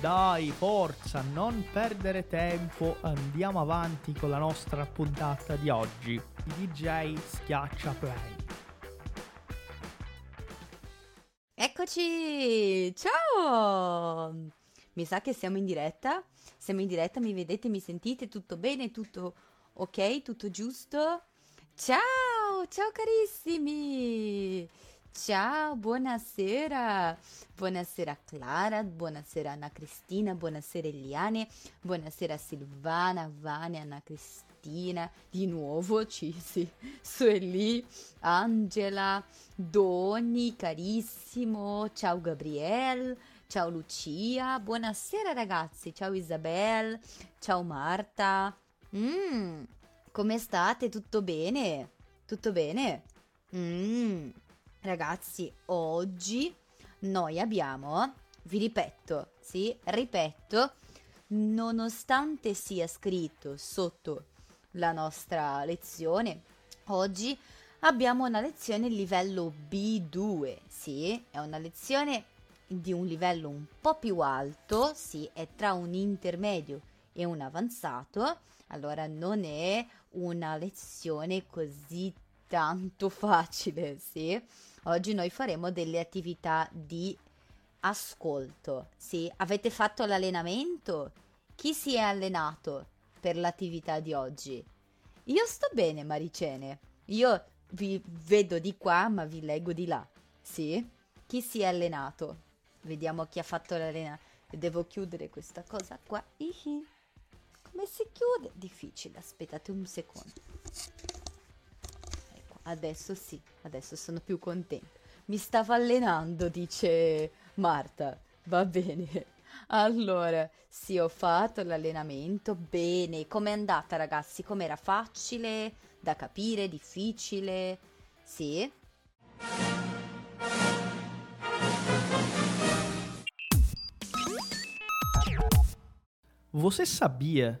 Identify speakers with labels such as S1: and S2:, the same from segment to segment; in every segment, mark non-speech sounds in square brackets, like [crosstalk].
S1: Dai, forza, non perdere tempo, andiamo avanti con la nostra puntata di oggi. DJ schiaccia play.
S2: Eccoci! Ciao! Mi sa che siamo in diretta. Siamo in diretta, mi vedete, mi sentite? Tutto bene? Tutto ok? Tutto giusto? Ciao! Ciao carissimi! Ciao, buonasera! Buonasera Clara, buonasera Anna Cristina, buonasera Eliane, buonasera Silvana, Vania, Anna Cristina, di nuovo [laughs] Cisi, Sueli, Angela, Doni, carissimo, ciao Gabriele, ciao Lucia, buonasera ragazzi, ciao Isabel, ciao Marta. Mm, come state? Tutto bene? Tutto bene? Mm. Ragazzi, oggi noi abbiamo, vi ripeto, sì, ripeto, nonostante sia scritto sotto la nostra lezione, oggi abbiamo una lezione livello B2, sì, è una lezione di un livello un po' più alto, sì, è tra un intermedio e un avanzato, allora non è una lezione così tanto facile, sì. Oggi noi faremo delle attività di ascolto. Sì, avete fatto l'allenamento? Chi si è allenato per l'attività di oggi? Io sto bene, Maricene. Io vi vedo di qua, ma vi leggo di là. Sì? Chi si è allenato? Vediamo chi ha fatto l'allenamento. Devo chiudere questa cosa qua. Come si chiude? Difficile, aspettate un secondo. Adesso sì, adesso sono più contenta. Mi stavo allenando, dice Marta. Va bene. Allora, sì, ho fatto l'allenamento. Bene. Com'è andata, ragazzi? Com'era facile da capire? Difficile? Sì?
S1: Você sabia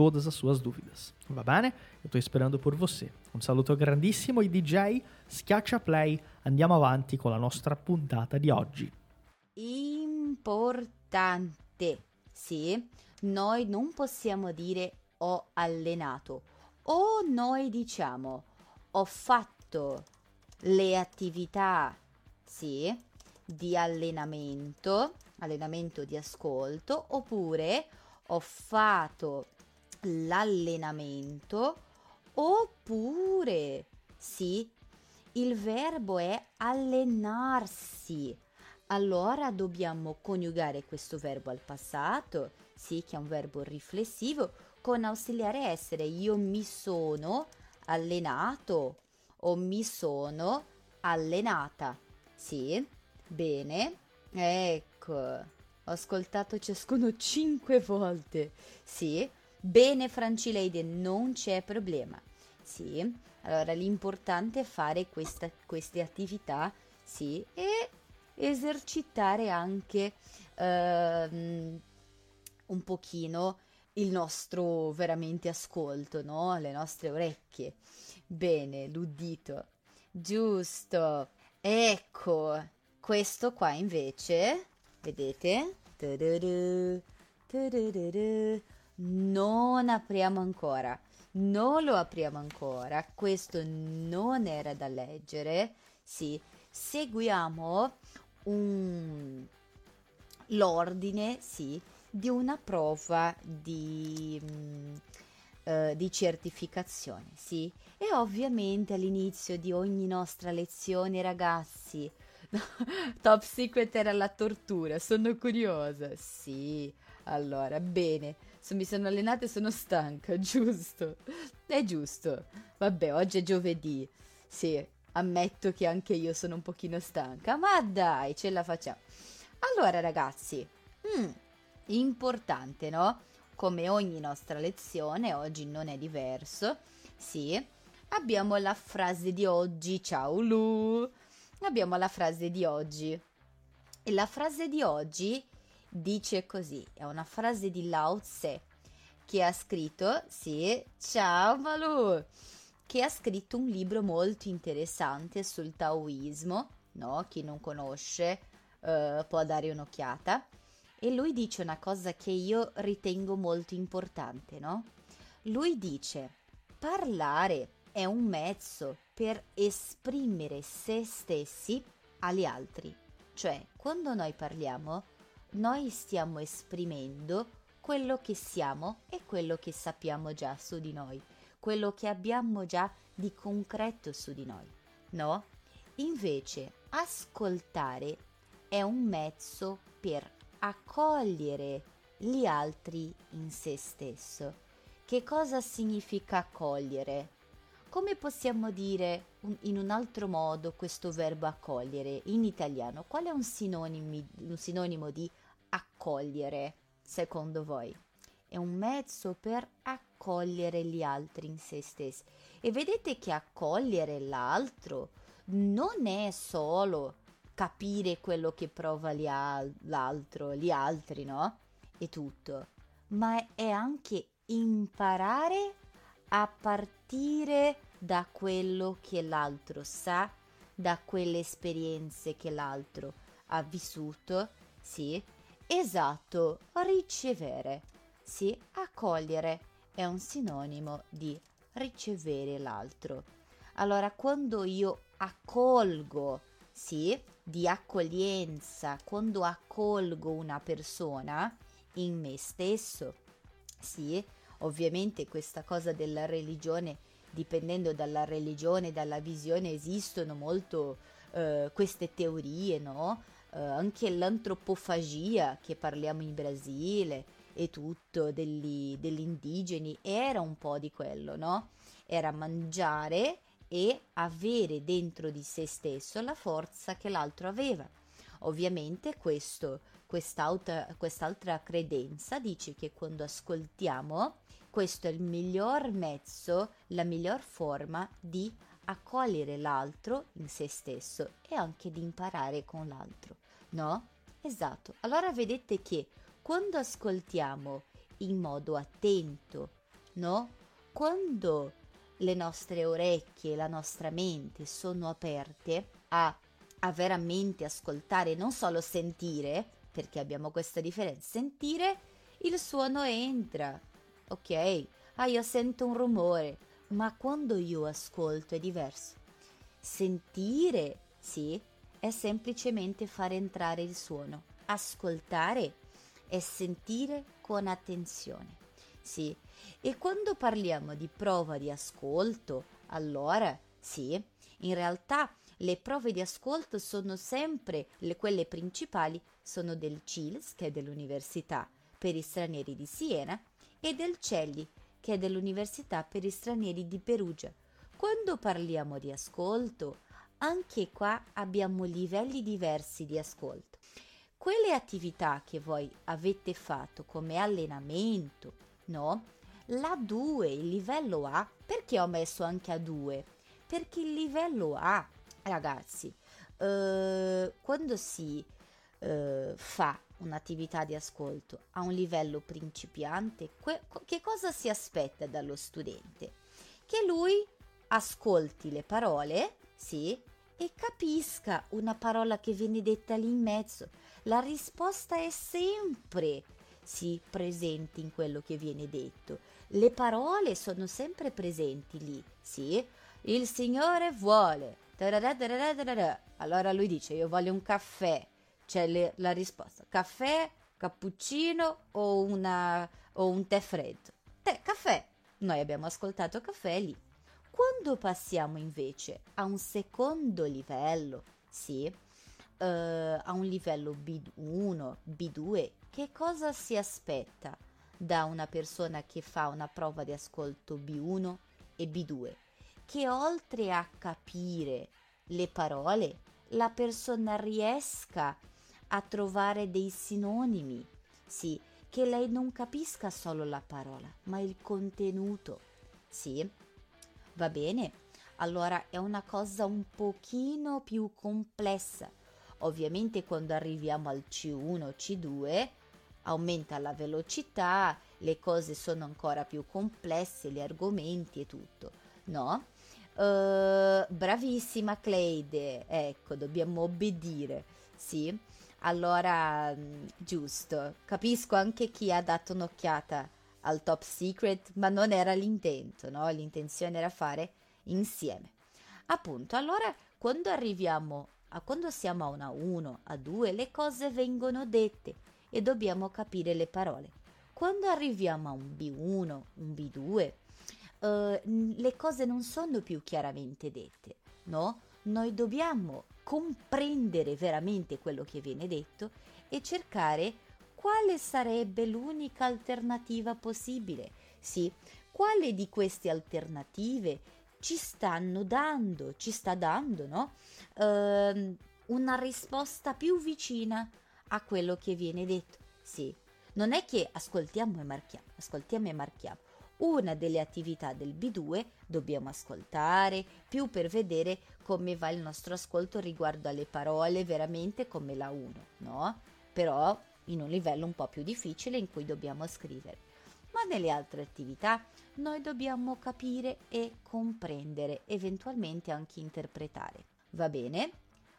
S1: todas as suas dúvidas. Va bene? Eu estou esperando por você. Un saluto grandissimo ai DJ, schiaccia play, andiamo avanti con la nostra puntata di oggi.
S2: Importante, sì, noi non possiamo dire ho allenato o noi diciamo ho fatto le attività, sì, di allenamento, allenamento di ascolto, oppure ho fatto l'allenamento oppure sì, il verbo è allenarsi. Allora dobbiamo coniugare questo verbo al passato, sì, che è un verbo riflessivo, con ausiliare essere. Io mi sono allenato o mi sono allenata. Sì, bene. Ecco, ho ascoltato ciascuno cinque volte. Sì, bene Francileide, non c'è problema. Sì, allora l'importante è fare questa, queste attività, sì, e esercitare anche ehm, un pochino il nostro veramente ascolto, no? Le nostre orecchie. Bene, l'udito. Giusto. Ecco, questo qua invece, vedete? Tududu, tududu, non apriamo ancora. Non lo apriamo ancora. Questo non era da leggere. Sì, seguiamo un... l'ordine, sì, di una prova di, mh, uh, di certificazione, sì. E ovviamente all'inizio di ogni nostra lezione, ragazzi, [laughs] Top Secret era la tortura, sono curiosa. Sì, allora, bene. Mi sono allenata e sono stanca, [laughs] giusto? È giusto. Vabbè, oggi è giovedì. Sì, ammetto che anche io sono un pochino stanca, ma dai, ce la facciamo. Allora, ragazzi, mm, importante, no? Come ogni nostra lezione, oggi non è diverso. Sì, abbiamo la frase di oggi. Ciao Lu! Abbiamo la frase di oggi. E la frase di oggi dice così: è una frase di Lao Tse che ha scritto, sì, ciao Malu, che ha scritto un libro molto interessante sul taoismo, no? Chi non conosce uh, può dare un'occhiata. E lui dice una cosa che io ritengo molto importante, no? Lui dice, parlare è un mezzo per esprimere se stessi agli altri. Cioè, quando noi parliamo, noi stiamo esprimendo quello che siamo e quello che sappiamo già su di noi, quello che abbiamo già di concreto su di noi, no? Invece, ascoltare è un mezzo per accogliere gli altri in se stesso. Che cosa significa accogliere? Come possiamo dire un, in un altro modo questo verbo accogliere in italiano? Qual è un sinonimo, un sinonimo di accogliere secondo voi? È un mezzo per accogliere gli altri in se stessi. E vedete che accogliere l'altro non è solo capire quello che prova gli al- l'altro, gli altri, no? E tutto, ma è anche imparare a partire da quello che l'altro sa, da quelle esperienze che l'altro ha vissuto, sì, esatto, ricevere, sì, accogliere è un sinonimo di ricevere l'altro. Allora, quando io accolgo, sì, di accoglienza, quando accolgo una persona in me stesso, sì, ovviamente questa cosa della religione, dipendendo dalla religione, dalla visione, esistono molto eh, queste teorie, no? Eh, anche l'antropofagia che parliamo in Brasile e tutto degli, degli indigeni era un po' di quello, no? Era mangiare e avere dentro di se stesso la forza che l'altro aveva. Ovviamente questo, quest'altra, quest'altra credenza dice che quando ascoltiamo, questo è il miglior mezzo, la miglior forma di accogliere l'altro in se stesso e anche di imparare con l'altro, no? Esatto. Allora vedete che quando ascoltiamo in modo attento, no? Quando le nostre orecchie, la nostra mente sono aperte a, a veramente ascoltare, non solo sentire, perché abbiamo questa differenza, sentire il suono entra, ok? Ah, io sento un rumore, ma quando io ascolto è diverso. Sentire, sì, è semplicemente fare entrare il suono. Ascoltare è sentire con attenzione. Sì, e quando parliamo di prova di ascolto, allora sì, in realtà le prove di ascolto sono sempre le, quelle principali, sono del CILS, che è dell'Università per gli stranieri di Siena, e del CELI, che è dell'Università per gli stranieri di Perugia. Quando parliamo di ascolto, anche qua abbiamo livelli diversi di ascolto. Quelle attività che voi avete fatto come allenamento, no? La 2, il livello A, perché ho messo anche a 2? Perché il livello A, ragazzi, eh, quando si eh, fa un'attività di ascolto a un livello principiante, que- che cosa si aspetta dallo studente? Che lui ascolti le parole, sì, e capisca una parola che viene detta lì in mezzo. La risposta è sempre sì presente in quello che viene detto. Le parole sono sempre presenti lì, sì. Il Signore vuole. Allora lui dice io voglio un caffè. C'è le, la risposta. Caffè, cappuccino o, una, o un tè freddo? Tè, caffè. Noi abbiamo ascoltato caffè lì. Quando passiamo invece a un secondo livello, sì, eh, a un livello B1, B2, che cosa si aspetta da una persona che fa una prova di ascolto B1 e B2? Che oltre a capire le parole, la persona riesca a trovare dei sinonimi, sì, che lei non capisca solo la parola, ma il contenuto, sì. Va bene? Allora è una cosa un pochino più complessa. Ovviamente quando arriviamo al C1, C2 aumenta la velocità, le cose sono ancora più complesse, gli argomenti e tutto, no? Uh, bravissima Cleide, ecco, dobbiamo obbedire, sì? Allora, mm, giusto, capisco anche chi ha dato un'occhiata al top secret, ma non era l'intento, no? L'intenzione era fare insieme. Appunto, allora quando arriviamo a quando siamo a una 1, a 2, le cose vengono dette e dobbiamo capire le parole. Quando arriviamo a un B1, un B2, eh, le cose non sono più chiaramente dette, no? Noi dobbiamo comprendere veramente quello che viene detto e cercare quale sarebbe l'unica alternativa possibile. Sì, quale di queste alternative ci stanno dando, ci sta dando, no? Uh, una risposta più vicina a quello che viene detto. Sì, non è che ascoltiamo e marchiamo, ascoltiamo e marchiamo. Una delle attività del B2 dobbiamo ascoltare più per vedere come va il nostro ascolto riguardo alle parole veramente come la 1, no? Però in un livello un po' più difficile in cui dobbiamo scrivere. Ma nelle altre attività noi dobbiamo capire e comprendere, eventualmente anche interpretare. Va bene?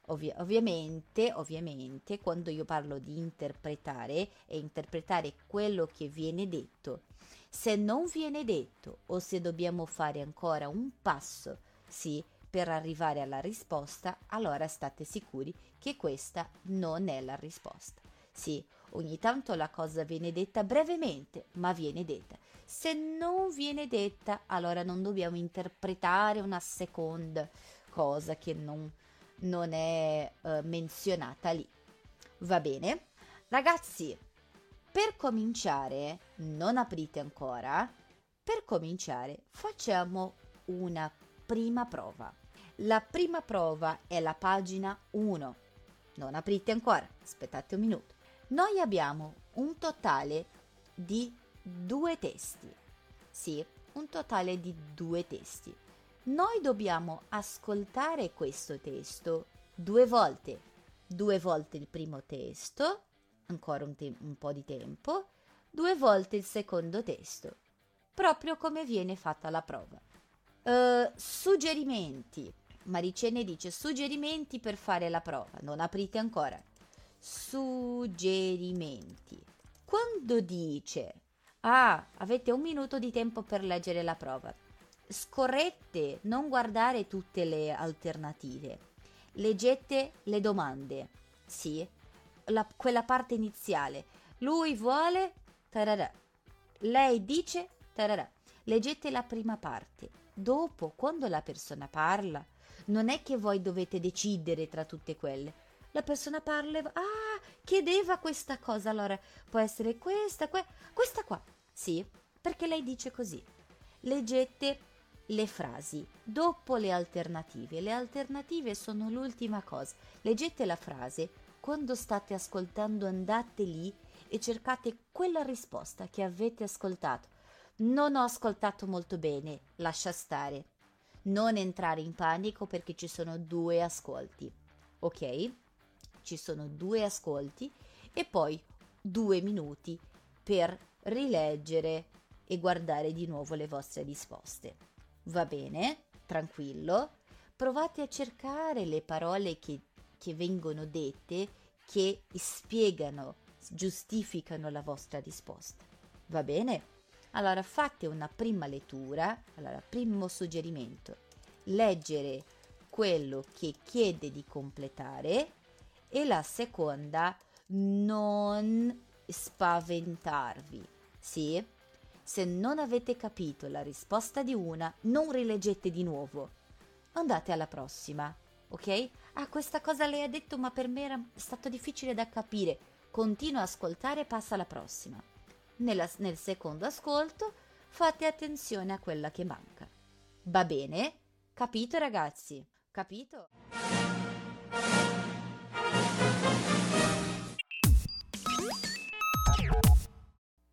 S2: Ovvi- ovviamente, ovviamente, quando io parlo di interpretare e interpretare quello che viene detto, se non viene detto o se dobbiamo fare ancora un passo, sì, per arrivare alla risposta, allora state sicuri che questa non è la risposta. Sì, ogni tanto la cosa viene detta brevemente, ma viene detta. Se non viene detta, allora non dobbiamo interpretare una seconda cosa che non, non è uh, menzionata lì. Va bene? Ragazzi, per cominciare, non aprite ancora, per cominciare facciamo una prima prova. La prima prova è la pagina 1. Non aprite ancora, aspettate un minuto. Noi abbiamo un totale di due testi. Sì, un totale di due testi. Noi dobbiamo ascoltare questo testo due volte. Due volte il primo testo, ancora un, te- un po' di tempo, due volte il secondo testo, proprio come viene fatta la prova. Uh, suggerimenti Maricene dice suggerimenti per fare la prova. Non aprite ancora. Suggerimenti. Quando dice ah, avete un minuto di tempo per leggere la prova. Scorrette, non guardare tutte le alternative. Leggete le domande. Sì, la, quella parte iniziale. Lui vuole tararà. Lei dice tararà. Leggete la prima parte. Dopo, quando la persona parla, non è che voi dovete decidere tra tutte quelle. La persona parla ah, chiedeva questa cosa, allora può essere questa, que- questa qua. Sì, perché lei dice così. Leggete le frasi dopo le alternative. Le alternative sono l'ultima cosa. Leggete la frase, quando state ascoltando andate lì e cercate quella risposta che avete ascoltato. Non ho ascoltato molto bene, lascia stare non entrare in panico perché ci sono due ascolti, ok? Ci sono due ascolti e poi due minuti per rileggere e guardare di nuovo le vostre risposte. Va bene? Tranquillo? Provate a cercare le parole che, che vengono dette che spiegano, giustificano la vostra risposta. Va bene? Allora fate una prima lettura, allora primo suggerimento, leggere quello che chiede di completare e la seconda non spaventarvi, sì? Se non avete capito la risposta di una, non rileggete di nuovo. Andate alla prossima, ok? Ah, questa cosa lei ha detto, ma per me era stato difficile da capire. Continua a ascoltare e passa alla prossima. Nella, nel secondo ascolto fate attenzione a quella che manca. Va bene? Capito ragazzi? Capito?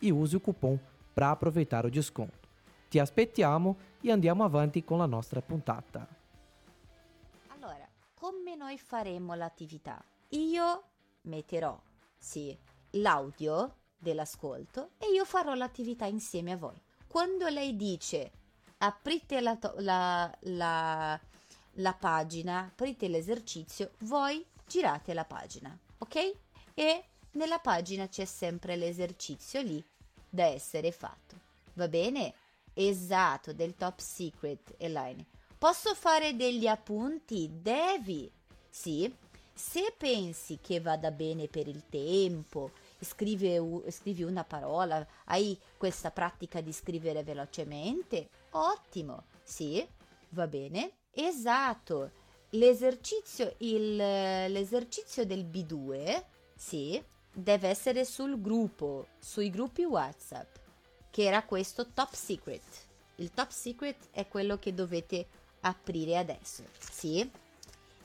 S3: e use o cupom para aproveitar o desconto. Ti aspettiamo e andiamo avanti con la nostra puntata.
S2: Allora, come noi faremo l'attività? Io metterò, sì, l'audio dell'ascolto e io farò l'attività insieme a voi. Quando lei dice aprite la, la, la, la pagina, aprite l'esercizio, voi girate la pagina, ok? E nella pagina c'è sempre l'esercizio lì da essere fatto. Va bene? Esatto, del top secret, Elaine. Posso fare degli appunti? Devi. Sì. Se pensi che vada bene per il tempo, scrivi, scrivi una parola, hai questa pratica di scrivere velocemente, ottimo. Sì, va bene. Esatto. L'esercizio, il, l'esercizio del B2, sì, deve essere sul gruppo, sui gruppi WhatsApp, che era questo top secret. Il top secret è quello che dovete aprire adesso, sì?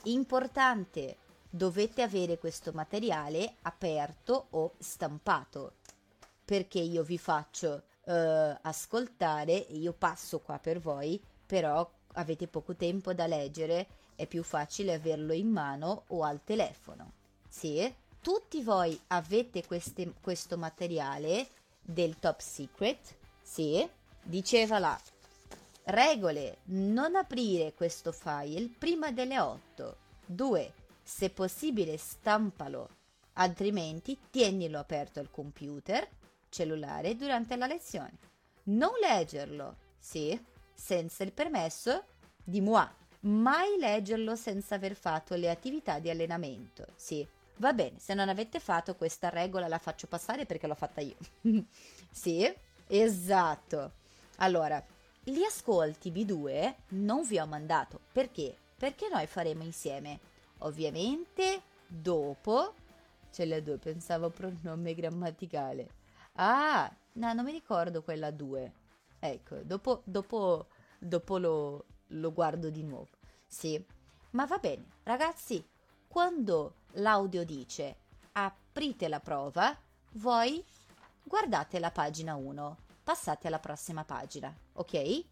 S2: Importante, dovete avere questo materiale aperto o stampato, perché io vi faccio uh, ascoltare, io passo qua per voi, però avete poco tempo da leggere, è più facile averlo in mano o al telefono, sì? Tutti voi avete queste, questo materiale del top secret, sì, diceva là, regole, non aprire questo file prima delle 8. 2. Se possibile stampalo, altrimenti tienilo aperto al computer, cellulare durante la lezione. Non leggerlo, sì, senza il permesso di moi. Mai leggerlo senza aver fatto le attività di allenamento, sì Va bene, se non avete fatto questa regola la faccio passare perché l'ho fatta io. [laughs] sì, esatto. Allora, gli ascolti B2 non vi ho mandato. Perché? Perché noi faremo insieme. Ovviamente dopo... Ce le due, pensavo pronome grammaticale. Ah, no, non mi ricordo quella 2. Ecco, dopo, dopo, dopo lo, lo guardo di nuovo. Sì, ma va bene. Ragazzi, quando l'audio dice aprite la prova, voi guardate la pagina 1, passate alla prossima pagina, ok?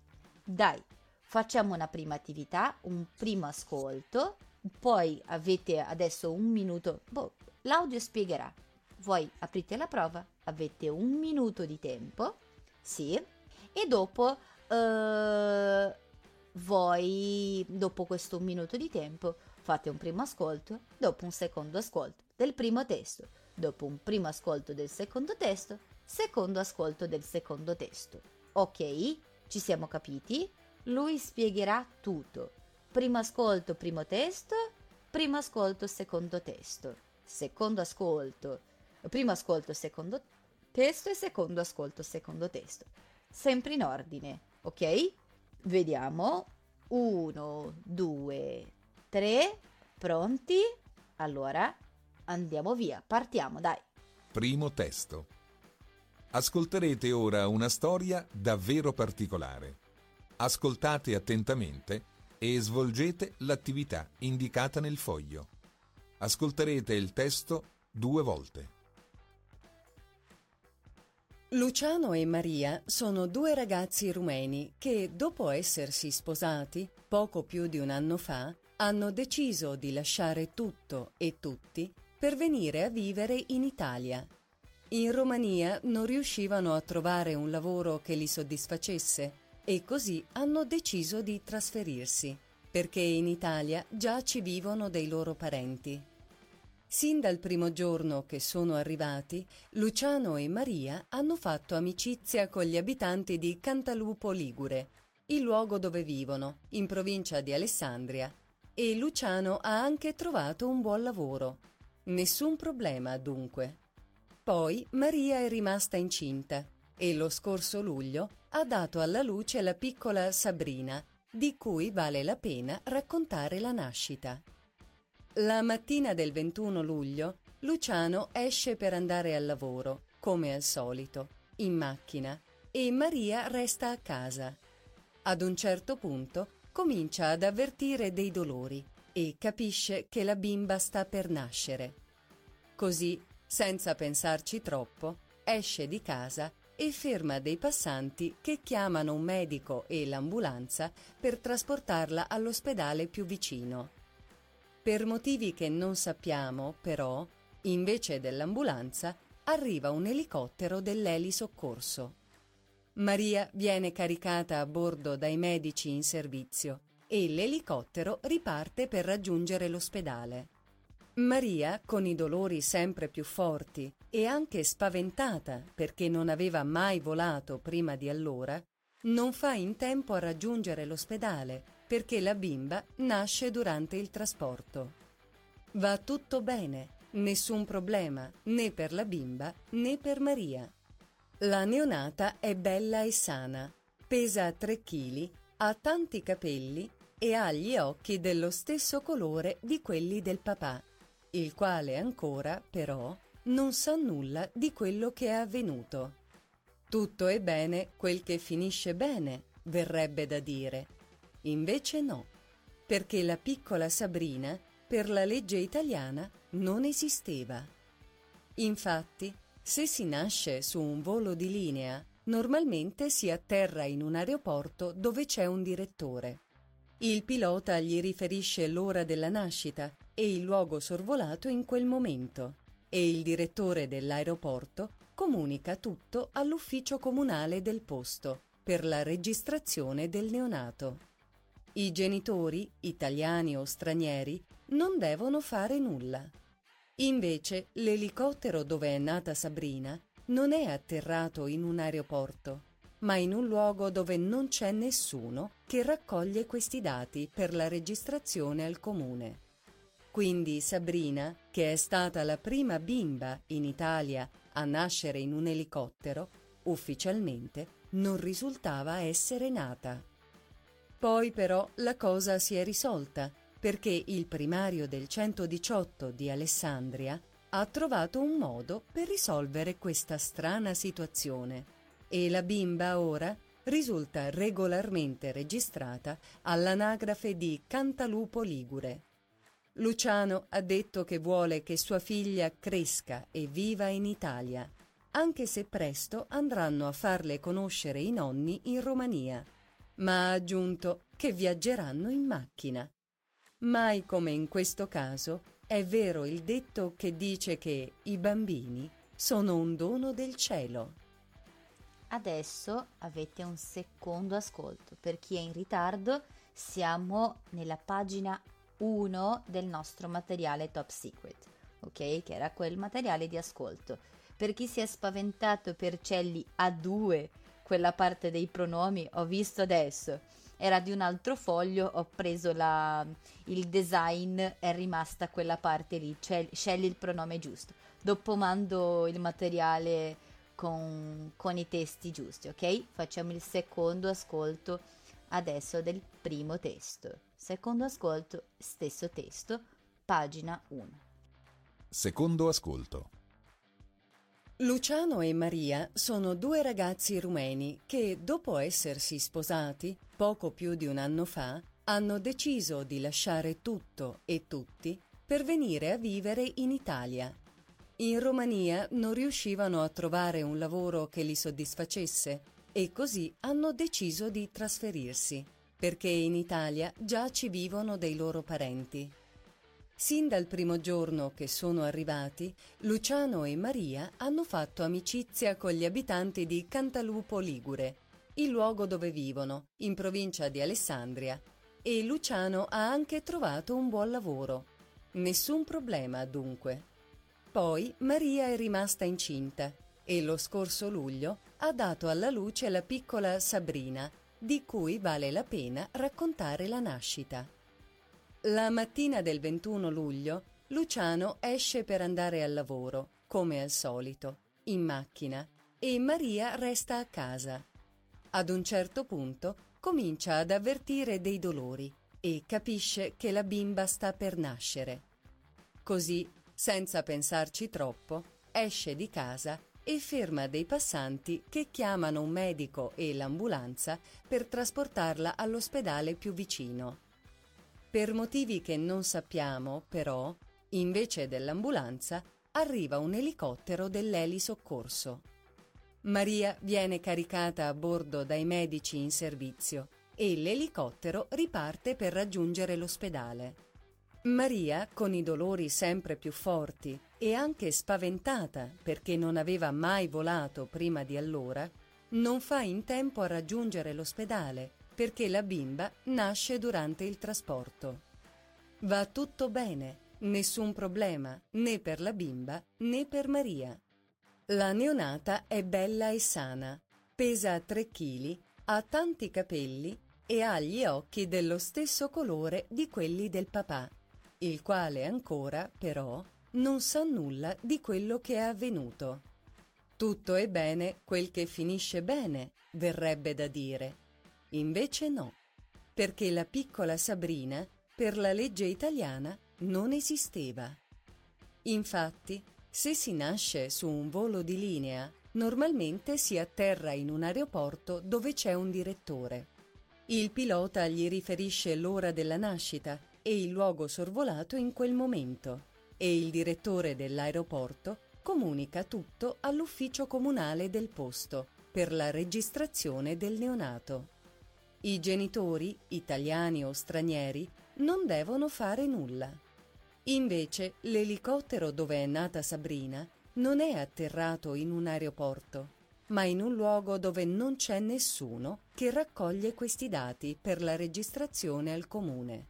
S2: Dai, facciamo una prima attività, un primo ascolto, poi avete adesso un minuto, boh, l'audio spiegherà. Voi aprite la prova, avete un minuto di tempo, sì, e dopo uh, voi, dopo questo minuto di tempo, Fate un primo ascolto, dopo un secondo ascolto del primo testo, dopo un primo ascolto del secondo testo secondo ascolto del secondo testo. Ok? Ci siamo capiti? Lui spiegherà tutto. Primo ascolto, primo testo, primo ascolto, secondo testo, secondo ascolto, primo ascolto, secondo testo e secondo ascolto, secondo testo. Sempre in ordine, ok? Vediamo. Uno, due, tre. Pronti? Allora andiamo via, partiamo, dai.
S4: Primo testo. Ascolterete ora una storia davvero particolare. Ascoltate attentamente e svolgete l'attività indicata nel foglio. Ascolterete il testo due volte.
S5: Luciano e Maria sono due ragazzi rumeni che, dopo essersi sposati poco più di un anno fa, hanno deciso di lasciare tutto e tutti per venire a vivere in Italia. In Romania non riuscivano a trovare un lavoro che li soddisfacesse e così hanno deciso di trasferirsi, perché in Italia già ci vivono dei loro parenti. Sin dal primo giorno che sono arrivati, Luciano e Maria hanno fatto amicizia con gli abitanti di Cantalupo Ligure, il luogo dove vivono, in provincia di Alessandria, e Luciano ha anche trovato un buon lavoro. Nessun problema dunque. Poi Maria è rimasta incinta e lo scorso luglio ha dato alla luce la piccola Sabrina, di cui vale la pena raccontare la nascita. La mattina del 21 luglio Luciano esce per andare al lavoro, come al solito, in macchina, e Maria resta a casa. Ad un certo punto comincia ad avvertire dei dolori e capisce che la bimba sta per nascere. Così, senza pensarci troppo, esce di casa e ferma dei passanti che chiamano un medico e l'ambulanza per trasportarla all'ospedale più vicino. Per motivi che non sappiamo, però, invece dell'ambulanza, arriva un elicottero dell'Eli Soccorso. Maria viene caricata a bordo dai medici in servizio e l'elicottero riparte per raggiungere l'ospedale. Maria, con i dolori sempre più forti e anche spaventata perché non aveva mai volato prima di allora, non fa in tempo a raggiungere l'ospedale perché la bimba nasce durante il trasporto. Va tutto bene, nessun problema né per la bimba né per Maria. La neonata è bella e sana, pesa 3 kg, ha tanti capelli e ha gli occhi dello stesso colore di quelli del papà, il quale ancora, però, non sa nulla di quello che è avvenuto. Tutto è bene quel che finisce bene, verrebbe da dire Invece no, perché la piccola Sabrina, per la legge italiana, non esisteva. Infatti, se si nasce su un volo di linea, normalmente si atterra in un aeroporto dove c'è un direttore. Il pilota gli riferisce l'ora della nascita e il luogo sorvolato in quel momento e il direttore dell'aeroporto comunica tutto all'ufficio comunale del posto per la registrazione del neonato. I genitori, italiani o stranieri, non devono fare nulla. Invece l'elicottero dove è nata Sabrina non è atterrato in un aeroporto, ma in un luogo dove non c'è nessuno che raccoglie questi dati per la registrazione al comune. Quindi Sabrina, che è stata la prima bimba in Italia a nascere in un elicottero, ufficialmente non risultava essere nata. Poi però la cosa si è risolta perché il primario del 118 di Alessandria ha trovato un modo per risolvere questa strana situazione e la bimba ora risulta regolarmente registrata all'anagrafe di Cantalupo Ligure. Luciano ha detto che vuole che sua figlia cresca e viva in Italia, anche se presto andranno a farle conoscere i nonni in Romania ma ha aggiunto che viaggeranno in macchina. Mai come in questo caso è vero il detto che dice che i bambini sono un dono del cielo.
S2: Adesso avete un secondo ascolto. Per chi è in ritardo, siamo nella pagina 1 del nostro materiale Top Secret, ok? Che era quel materiale di ascolto. Per chi si è spaventato per Celli a due, quella parte dei pronomi, ho visto adesso. Era di un altro foglio, ho preso la, il design, è rimasta quella parte lì. Cioè, scegli il pronome giusto. Dopo mando il materiale con, con i testi giusti, ok? Facciamo il secondo ascolto adesso del primo testo. Secondo ascolto, stesso testo, pagina 1.
S4: Secondo ascolto.
S5: Luciano e Maria sono due ragazzi rumeni che, dopo essersi sposati poco più di un anno fa, hanno deciso di lasciare tutto e tutti per venire a vivere in Italia. In Romania non riuscivano a trovare un lavoro che li soddisfacesse e così hanno deciso di trasferirsi, perché in Italia già ci vivono dei loro parenti. Sin dal primo giorno che sono arrivati, Luciano e Maria hanno fatto amicizia con gli abitanti di Cantalupo Ligure, il luogo dove vivono, in provincia di Alessandria, e Luciano ha anche trovato un buon lavoro. Nessun problema dunque. Poi Maria è rimasta incinta e lo scorso luglio ha dato alla luce la piccola Sabrina, di cui vale la pena raccontare la nascita. La mattina del 21 luglio Luciano esce per andare al lavoro, come al solito, in macchina, e Maria resta a casa. Ad un certo punto comincia ad avvertire dei dolori e capisce che la bimba sta per nascere. Così, senza pensarci troppo, esce di casa e ferma dei passanti che chiamano un medico e l'ambulanza per trasportarla all'ospedale più vicino. Per motivi che non sappiamo, però, invece dell'ambulanza, arriva un elicottero dell'Eli Soccorso. Maria viene caricata a bordo dai medici in servizio e l'elicottero riparte per raggiungere l'ospedale. Maria, con i dolori sempre più forti e anche spaventata perché non aveva mai volato prima di allora, non fa in tempo a raggiungere l'ospedale perché la bimba nasce durante il trasporto. Va tutto bene, nessun problema né per la bimba né per Maria. La neonata è bella e sana, pesa 3 kg, ha tanti capelli e ha gli occhi dello stesso colore di quelli del papà il quale ancora, però, non sa nulla di quello che è avvenuto. Tutto è bene quel che finisce bene, verrebbe da dire. Invece no, perché la piccola Sabrina, per la legge italiana, non esisteva. Infatti, se si nasce su un volo di linea, normalmente si atterra in un aeroporto dove c'è un direttore. Il pilota gli riferisce l'ora della nascita e il luogo sorvolato in quel momento e il direttore dell'aeroporto comunica tutto all'ufficio comunale del posto per la registrazione del neonato. I genitori, italiani o stranieri, non devono fare nulla. Invece l'elicottero dove è nata Sabrina non è atterrato in un aeroporto, ma in un luogo dove non c'è nessuno che raccoglie questi dati per la registrazione al comune.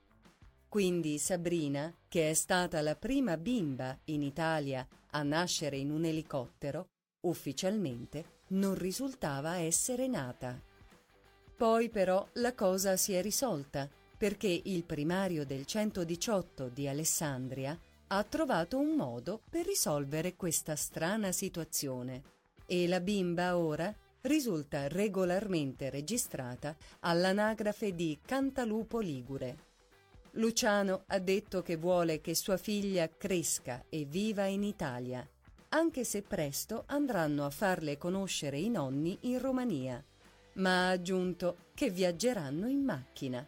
S5: Quindi Sabrina, che è stata la prima bimba in Italia a nascere in un elicottero, ufficialmente non risultava essere nata. Poi però la cosa si è risolta perché il primario del 118 di Alessandria ha trovato un modo per risolvere questa strana situazione e la bimba ora risulta regolarmente registrata all'anagrafe di Cantalupo Ligure. Luciano ha detto che vuole che sua figlia cresca e viva in Italia, anche se presto andranno a farle conoscere i nonni in Romania, ma ha aggiunto che viaggeranno in macchina.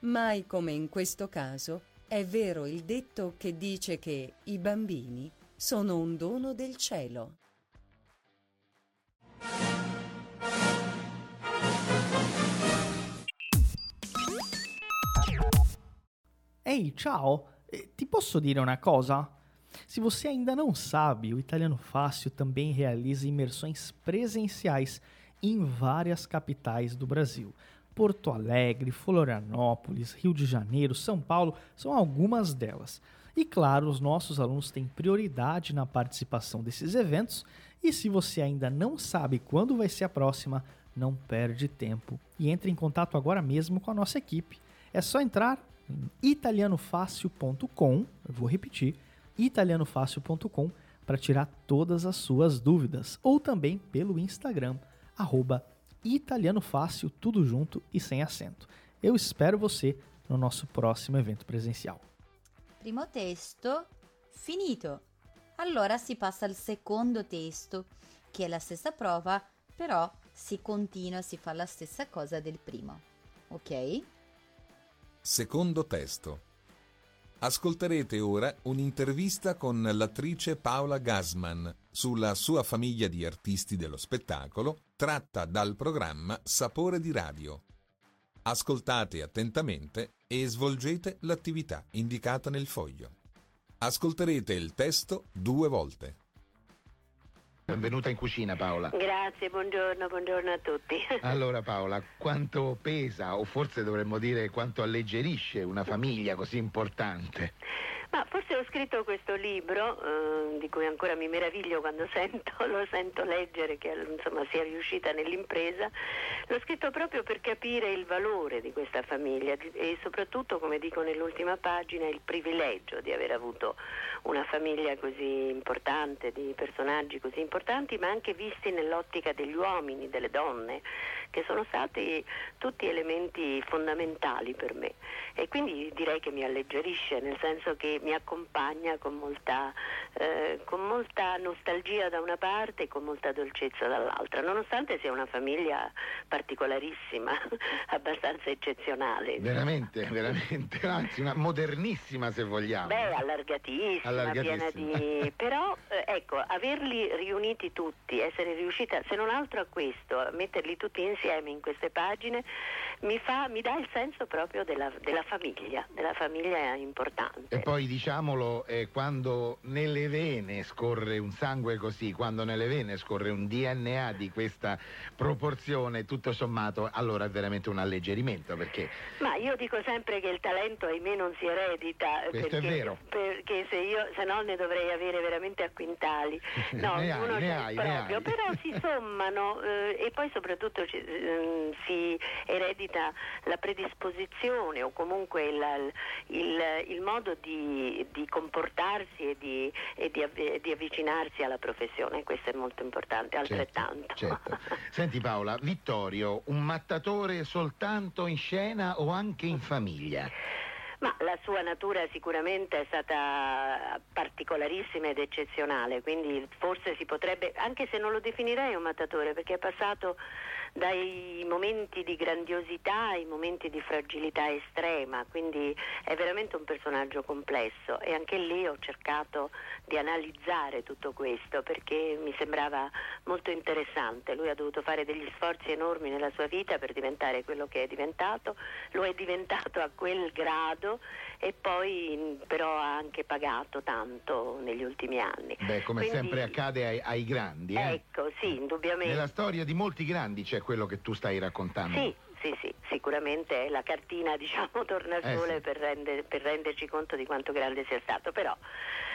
S5: Mai come in questo caso è vero il detto che dice che i bambini sono un dono del cielo.
S1: Ehi, ciao, eh, ti posso dire uma coisa? Se você ainda não sabe, o Italiano Fácil também realiza imersões presenciais em várias capitais do Brasil. Porto Alegre, Florianópolis, Rio de Janeiro, São Paulo são algumas delas. E claro, os nossos alunos têm prioridade na participação desses eventos. E se você ainda não sabe quando vai ser a próxima, não perde tempo e entre em contato agora mesmo com a nossa equipe. É só entrar em italianofácil.com, vou repetir, italianofácil.com para tirar todas as suas dúvidas, ou também pelo Instagram, arroba italianofácil, tudo junto e sem acento. Eu espero você no nosso próximo evento presencial.
S2: Primo testo finito. Allora si passa al secondo testo, che è la stessa prova, però si continua, si fa la stessa cosa del primo. Ok?
S4: Secondo testo. Ascolterete ora un'intervista con l'attrice Paola Gasman sulla sua famiglia di artisti dello spettacolo tratta dal programma Sapore di Radio. Ascoltate attentamente e svolgete l'attività indicata nel foglio. Ascolterete il testo due volte.
S6: Benvenuta in cucina Paola.
S7: Grazie, buongiorno, buongiorno a tutti. [laughs]
S6: Allora Paola, quanto pesa o forse dovremmo dire quanto alleggerisce una famiglia così importante?
S7: Ma forse ho scritto questo libro, eh, di cui ancora mi meraviglio quando [laughs] sento, lo sento leggere, che insomma sia riuscita nell'impresa, l'ho scritto proprio per capire il valore di questa famiglia e soprattutto, come dico nell'ultima pagina, il privilegio di aver avuto una famiglia così importante, di personaggi così importanti, ma anche visti nell'ottica degli uomini, delle donne, che sono stati tutti elementi fondamentali per me. E quindi direi che mi alleggerisce, nel senso che mi accompagna con molta, eh, con molta nostalgia da una parte e con molta dolcezza dall'altra, nonostante sia una famiglia particolarissima, [laughs] abbastanza eccezionale.
S6: Veramente, veramente, [laughs] anzi una modernissima se vogliamo.
S7: Beh, allargatissima,
S6: Allargatissima.
S7: piena di... [laughs] però eh, ecco, averli riuniti tutti, essere riuscita, se non altro a questo, a metterli tutti insieme in queste pagine, mi, fa, mi dà il senso proprio della, della famiglia, della famiglia importante.
S6: E poi diciamolo, eh, quando nelle vene scorre un sangue così, quando nelle vene scorre un DNA di questa proporzione, tutto sommato, allora è veramente un alleggerimento perché
S7: Ma io dico sempre che il talento ahimè non si eredita
S6: Questo è
S7: perché,
S6: vero.
S7: perché se, io, se no ne dovrei avere veramente a quintali. [laughs] No,
S6: Ne hai,
S7: uno
S6: ne hai, ne
S7: proprio,
S6: hai.
S7: però si sommano eh, e poi soprattutto ci- ehm, si eredita la predisposizione o comunque il, il- il modo di, di comportarsi e, di, e di avvi- di avvicinarsi alla professione, questo è molto importante, altrettanto.
S6: Certo. [laughs] Senti Paola, Vittorio, un mattatore soltanto in scena o anche in famiglia?
S7: Ma la sua natura sicuramente è stata particolarissima ed eccezionale, quindi forse si potrebbe, anche se non lo definirei un mattatore, perché è passato dai momenti di grandiosità ai momenti di fragilità estrema, quindi è veramente un personaggio complesso e anche lì ho cercato di analizzare tutto questo perché mi sembrava molto interessante. Lui ha dovuto fare degli sforzi enormi nella sua vita per diventare quello che è diventato, lo è diventato a quel grado e poi però ha anche pagato tanto negli ultimi anni.
S6: Beh, come
S7: Quindi-
S6: sempre accade ai, ai grandi, eh?
S7: Ecco, sì, indubbiamente.
S6: Nella storia di molti grandi c'è quello che tu stai raccontando.
S7: Sì, sì, sì, sicuramente la cartina [laughs] diciamo torna al
S6: Eh,
S7: sole
S6: sì.
S7: per, rende- per renderci conto di quanto grande sia stato, però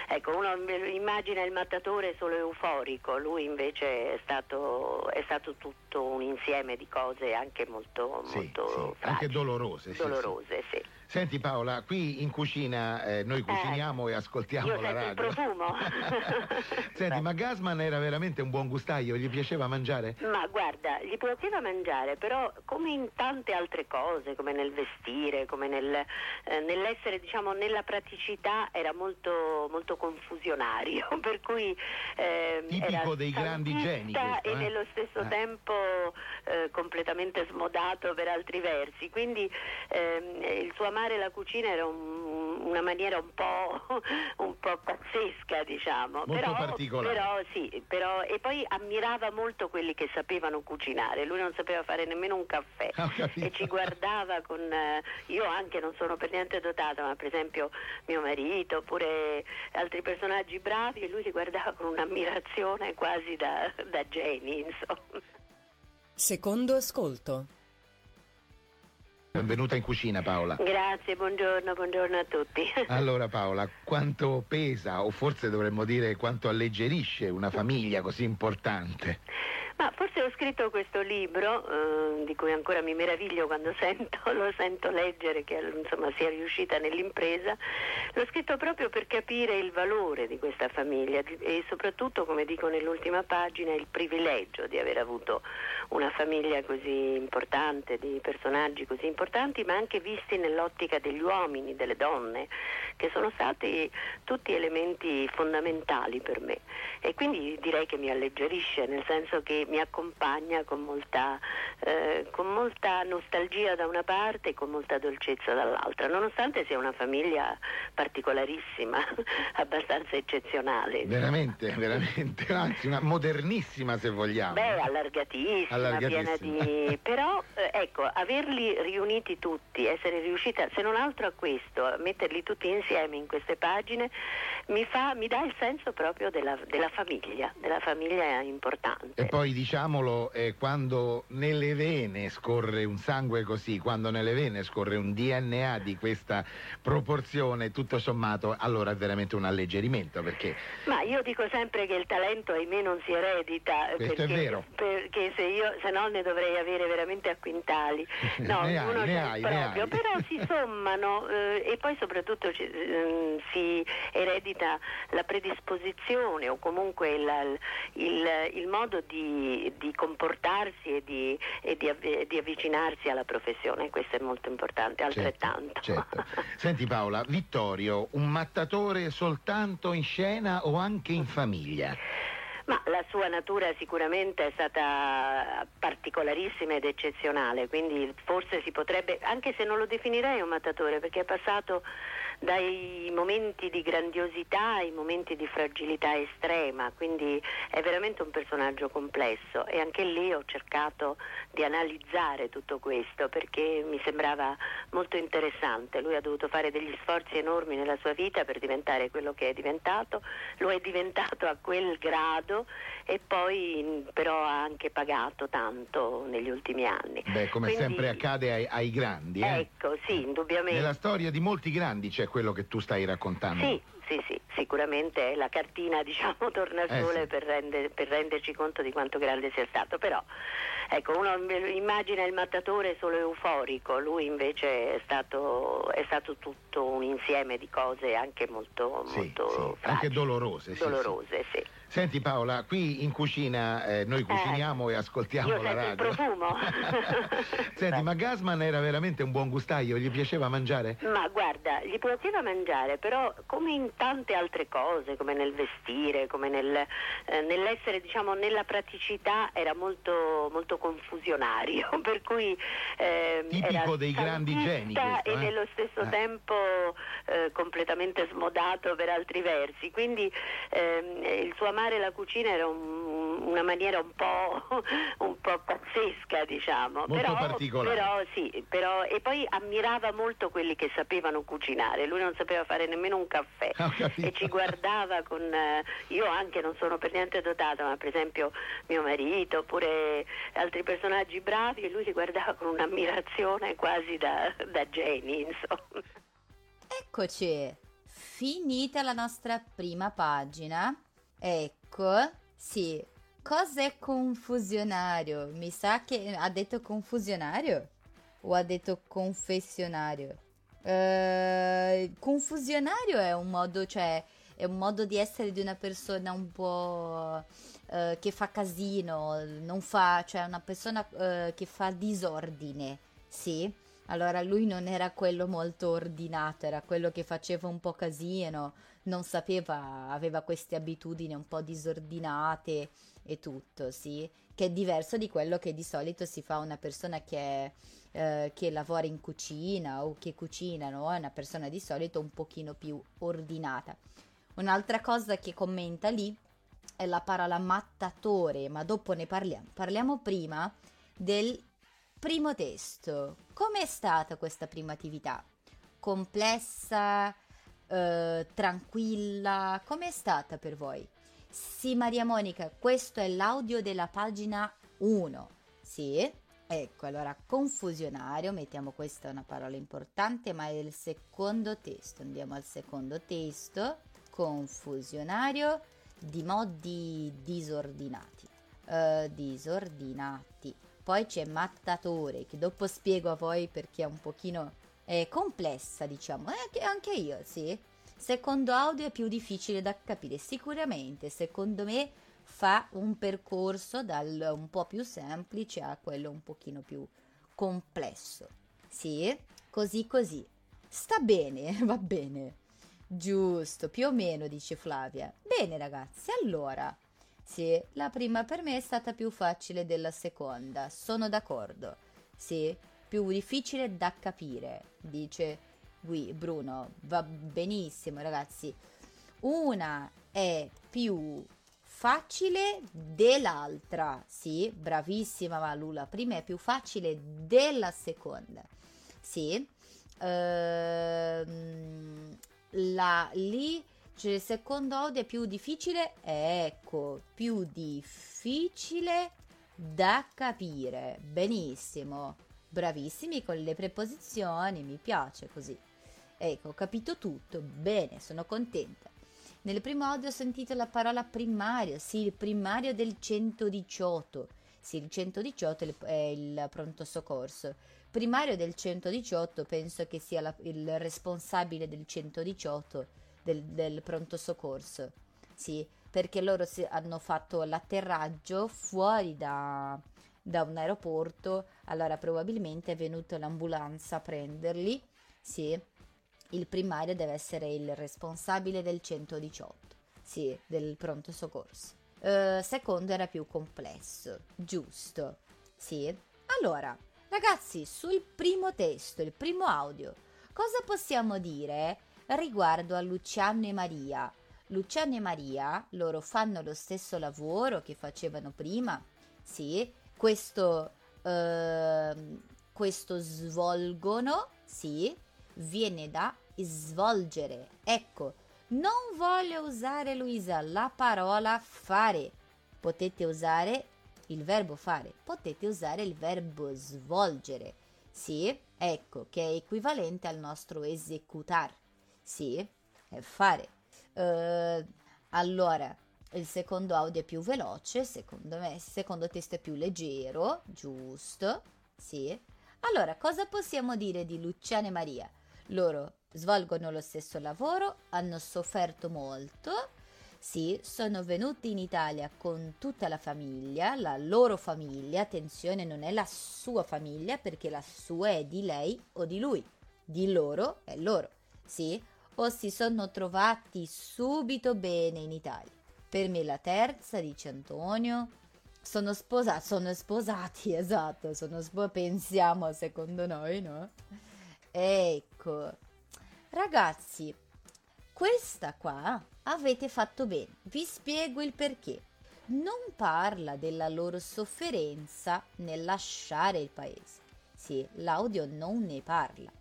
S7: ecco, uno immagina il mattatore solo euforico, lui invece è stato, è stato tutto un insieme di cose anche molto,
S6: Sì,
S7: molto
S6: sì, anche dolorose.
S7: dolorose, sì.
S6: Senti Paola, qui in cucina eh, noi cuciniamo e ascoltiamo
S7: Io
S6: la
S7: sento il
S6: radio.
S7: profumo. [laughs] [laughs]
S6: Senti,
S7: Beh.
S6: ma Gasman era veramente un buon gustaio, gli piaceva mangiare?
S7: Ma guarda, gli poteva mangiare, però come in tante altre cose, come nel vestire, come nel, eh, nell'essere, diciamo, nella praticità, era molto, molto confusionario, [laughs] per cui ehm,
S6: Tipico dei grandi geni questo,
S7: e
S6: eh?
S7: nello stesso
S6: Eh.
S7: tempo eh, completamente smodato per altri versi. Quindi ehm, il suo amare la cucina era un- una maniera un po', [laughs] un po' pazzesca, diciamo.
S6: Molto
S7: però,
S6: particolare.
S7: però sì, però, e poi ammirava molto quelli che sapevano cucinare. Lui non sapeva fare nemmeno un caffè
S6: capito.
S7: e ci guardava con. eh, io anche non sono per niente dotata, ma per esempio mio marito oppure altri personaggi bravi, e lui li guardava con un'ammirazione quasi da, da geni, insomma.
S5: Secondo ascolto.
S6: Benvenuta in cucina Paola.
S7: Grazie, buongiorno, buongiorno a tutti. [laughs]
S6: Allora Paola, quanto pesa o forse dovremmo dire quanto alleggerisce una famiglia così importante?
S7: Ma forse ho scritto questo libro, eh, di cui ancora mi meraviglio quando [laughs] sento, lo sento leggere, che insomma sia riuscita nell'impresa, l'ho scritto proprio per capire il valore di questa famiglia e soprattutto, come dico nell'ultima pagina, il privilegio di aver avuto una famiglia così importante, di personaggi così importanti, ma anche visti nell'ottica degli uomini, delle donne, che sono stati tutti elementi fondamentali per me. E quindi direi che mi alleggerisce, nel senso che mi accompagna con molta, eh, con molta nostalgia da una parte e con molta dolcezza dall'altra, nonostante sia una famiglia particolarissima, [laughs] abbastanza eccezionale.
S6: Veramente, veramente, [laughs] anzi una modernissima se vogliamo.
S7: Beh, allargatissima,
S6: Allargatissima.
S7: piena di... [laughs] però eh, ecco, averli riuniti tutti, essere riuscita, se non altro a questo, a metterli tutti insieme in queste pagine, mi, fa, mi dà il senso proprio della, della famiglia, della famiglia importante.
S6: E poi diciamolo, eh, quando nelle vene scorre un sangue così, quando nelle vene scorre un DNA di questa proporzione, tutto sommato, allora è veramente un alleggerimento perché
S7: Ma io dico sempre che il talento ahimè non si eredita
S6: Questo è
S7: perché,
S6: vero.
S7: perché se, io, se no ne dovrei avere veramente a quintali. [laughs] No,
S6: Ne hai,
S7: uno
S6: ne hai, ne
S7: proprio,
S6: hai.
S7: però si sommano eh, e poi soprattutto ci- ehm, si eredita la predisposizione o comunque la- il, il modo di, di comportarsi e, di, e di avvi- di avvicinarsi alla professione, questo è molto importante, altrettanto.
S6: Certo, certo. [laughs] Senti Paola, Vittorio, un mattatore soltanto in scena o anche in famiglia?
S7: Ma la sua natura sicuramente è stata particolarissima ed eccezionale, quindi forse si potrebbe, anche se non lo definirei un mattatore, perché è passato dai momenti di grandiosità ai momenti di fragilità estrema, quindi è veramente un personaggio complesso e anche lì ho cercato di analizzare tutto questo perché mi sembrava molto interessante. Lui ha dovuto fare degli sforzi enormi nella sua vita per diventare quello che è diventato, lo è diventato a quel grado e poi mh, però ha anche pagato tanto negli ultimi anni.
S6: Beh, come
S7: Quindi-
S6: sempre accade ai, ai grandi, eh?
S7: Ecco, sì, indubbiamente.
S6: Nella storia di molti grandi c'è quello che tu stai raccontando.
S7: Sì, sì, sì, sicuramente la cartina [laughs] diciamo torna al
S6: Eh,
S7: sole
S6: sì.
S7: per, rende- per renderci conto di quanto grande sia stato, però ecco, uno immagina il mattatore solo euforico, lui invece è stato, è stato tutto un insieme di cose anche molto,
S6: Sì,
S7: molto
S6: sì, anche dolorose.
S7: dolorose, sì.
S6: Senti Paola, qui in cucina eh, noi cuciniamo e ascoltiamo la
S7: sento il
S6: radio.
S7: profumo. [laughs]
S6: Senti,
S7: Beh.
S6: ma Gasman era veramente un buon gustaio? Gli piaceva mangiare?
S7: Ma guarda, gli piaceva mangiare, però come in tante altre cose, come nel vestire, come nel, eh, nell'essere, diciamo, nella praticità, era molto, molto confusionario, [laughs] per cui ehm,
S6: Tipico dei grandi geni questo,
S7: e
S6: eh?
S7: nello stesso
S6: Eh.
S7: tempo eh, completamente smodato per altri versi, quindi ehm, il suo amare la cucina era un- una maniera un po', [laughs] un po' pazzesca, diciamo.
S6: Molto
S7: però,
S6: particolare.
S7: però sì, però, e poi ammirava molto quelli che sapevano cucinare, lui non sapeva fare nemmeno un caffè
S6: capito.
S7: e ci guardava con, eh, io anche non sono per niente dotata, ma per esempio mio marito oppure altri personaggi bravi e lui li guardava con un'ammirazione quasi da, da geni, insomma.
S2: Eccoci, finita la nostra prima pagina. Ecco, sì. Cos'è confusionario? Mi sa che ha detto confusionario o ha detto confessionario? Eh, confusionario è un modo, cioè, è un modo di essere di una persona un po' eh, che fa casino, non fa, cioè una persona eh, che fa disordine, sì. Allora lui non era quello molto ordinato, era quello che faceva un po' casino, non sapeva, aveva queste abitudini un po' disordinate e tutto, sì, che è diverso di quello che di solito si fa a una persona che, eh, che lavora in cucina o che cucina, no? È una persona di solito un pochino più ordinata. Un'altra cosa che commenta lì è la parola mattatore, ma dopo ne parliamo. Parliamo prima del primo testo. Com'è stata questa prima attività? Complessa, eh, tranquilla? Com'è stata per voi? Sì, Maria Monica, questo è l'audio della pagina 1. Sì, Ecco, allora confusionario, mettiamo questa è una parola importante, ma è il secondo testo. Andiamo al secondo testo. Confusionario di modi disordinati. Uh, disordinati. Poi c'è mattatore, che dopo spiego a voi perché è un pochino è complessa, diciamo. Eh, anche io, sì. Secondo audio è più difficile da capire. Sicuramente, secondo me fa un percorso dal un po' più semplice a quello un pochino più complesso. Sì, così così. Sta bene, [laughs] va bene. Giusto, più o meno, dice Flavia. Bene ragazzi, allora. Sì, la prima per me è stata più facile della seconda, sono d'accordo. Sì, più difficile da capire, dice qui Bruno. Va benissimo ragazzi. Una è più facile dell'altra. Sì, bravissima Malu, la prima è più facile della seconda. Sì, ehm, la, lì cioè, il secondo audio è più difficile, ecco, più difficile da capire. Benissimo, bravissimi con le preposizioni, mi piace così. Ecco, ho capito tutto, bene, sono contenta. Nel primo audio ho sentito la primario, sì, il primario del 118. Sì, il 118 è il pronto soccorso. Primario del 118 penso che sia la, il responsabile del 118 del, del pronto soccorso. Sì, perché loro hanno fatto l'atterraggio fuori da, da un aeroporto, allora probabilmente è venuta l'ambulanza a prenderli. Sì, il primario deve essere il responsabile del 118, sì, del pronto soccorso. Uh, secondo era più complesso, giusto, sì. Allora, ragazzi, sul primo testo, il primo audio, cosa possiamo dire riguardo a Luciano e Maria? Luciano e Maria, loro fanno lo stesso lavoro che facevano prima, sì, questo, uh, questo svolgono, sì, viene da svolgere. Ecco, non voglio usare Luisa la parola fare. Potete usare il verbo fare, potete usare il verbo svolgere. Sì, ecco che è equivalente al nostro esecutar. Sì, è fare. Uh, allora, il secondo audio è più veloce, secondo me, il secondo testo è più leggero, giusto? Sì. Allora, cosa possiamo dire di Luciana e Maria? Loro svolgono lo stesso lavoro, hanno sofferto molto, sì, sono venuti in Italia con tutta la famiglia, la loro famiglia, attenzione, non è la sua famiglia perché la sua è di lei o di lui, di loro è loro, sì, o si sono trovati subito bene in Italia. Per me la terza, dice Antonio, sono sposati, sono sposati, [laughs] esatto, sono spo- pensiamo secondo noi, no? Ecco, ragazzi, questa qua avete fatto bene. Vi spiego il perché. Non parla della loro sofferenza nel lasciare il paese. Sì, l'audio non ne parla.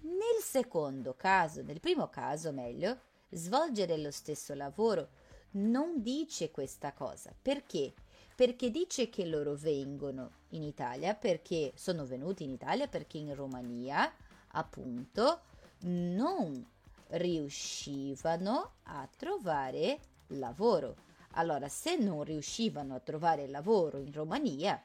S2: Nel secondo caso, nel primo caso meglio, svolgere lo stesso lavoro non dice questa cosa. Perché? Perché dice che loro vengono in Italia, perché sono venuti in Italia, perché in Romania appunto non riuscivano a trovare lavoro. Allora, se non riuscivano a trovare lavoro in Romania,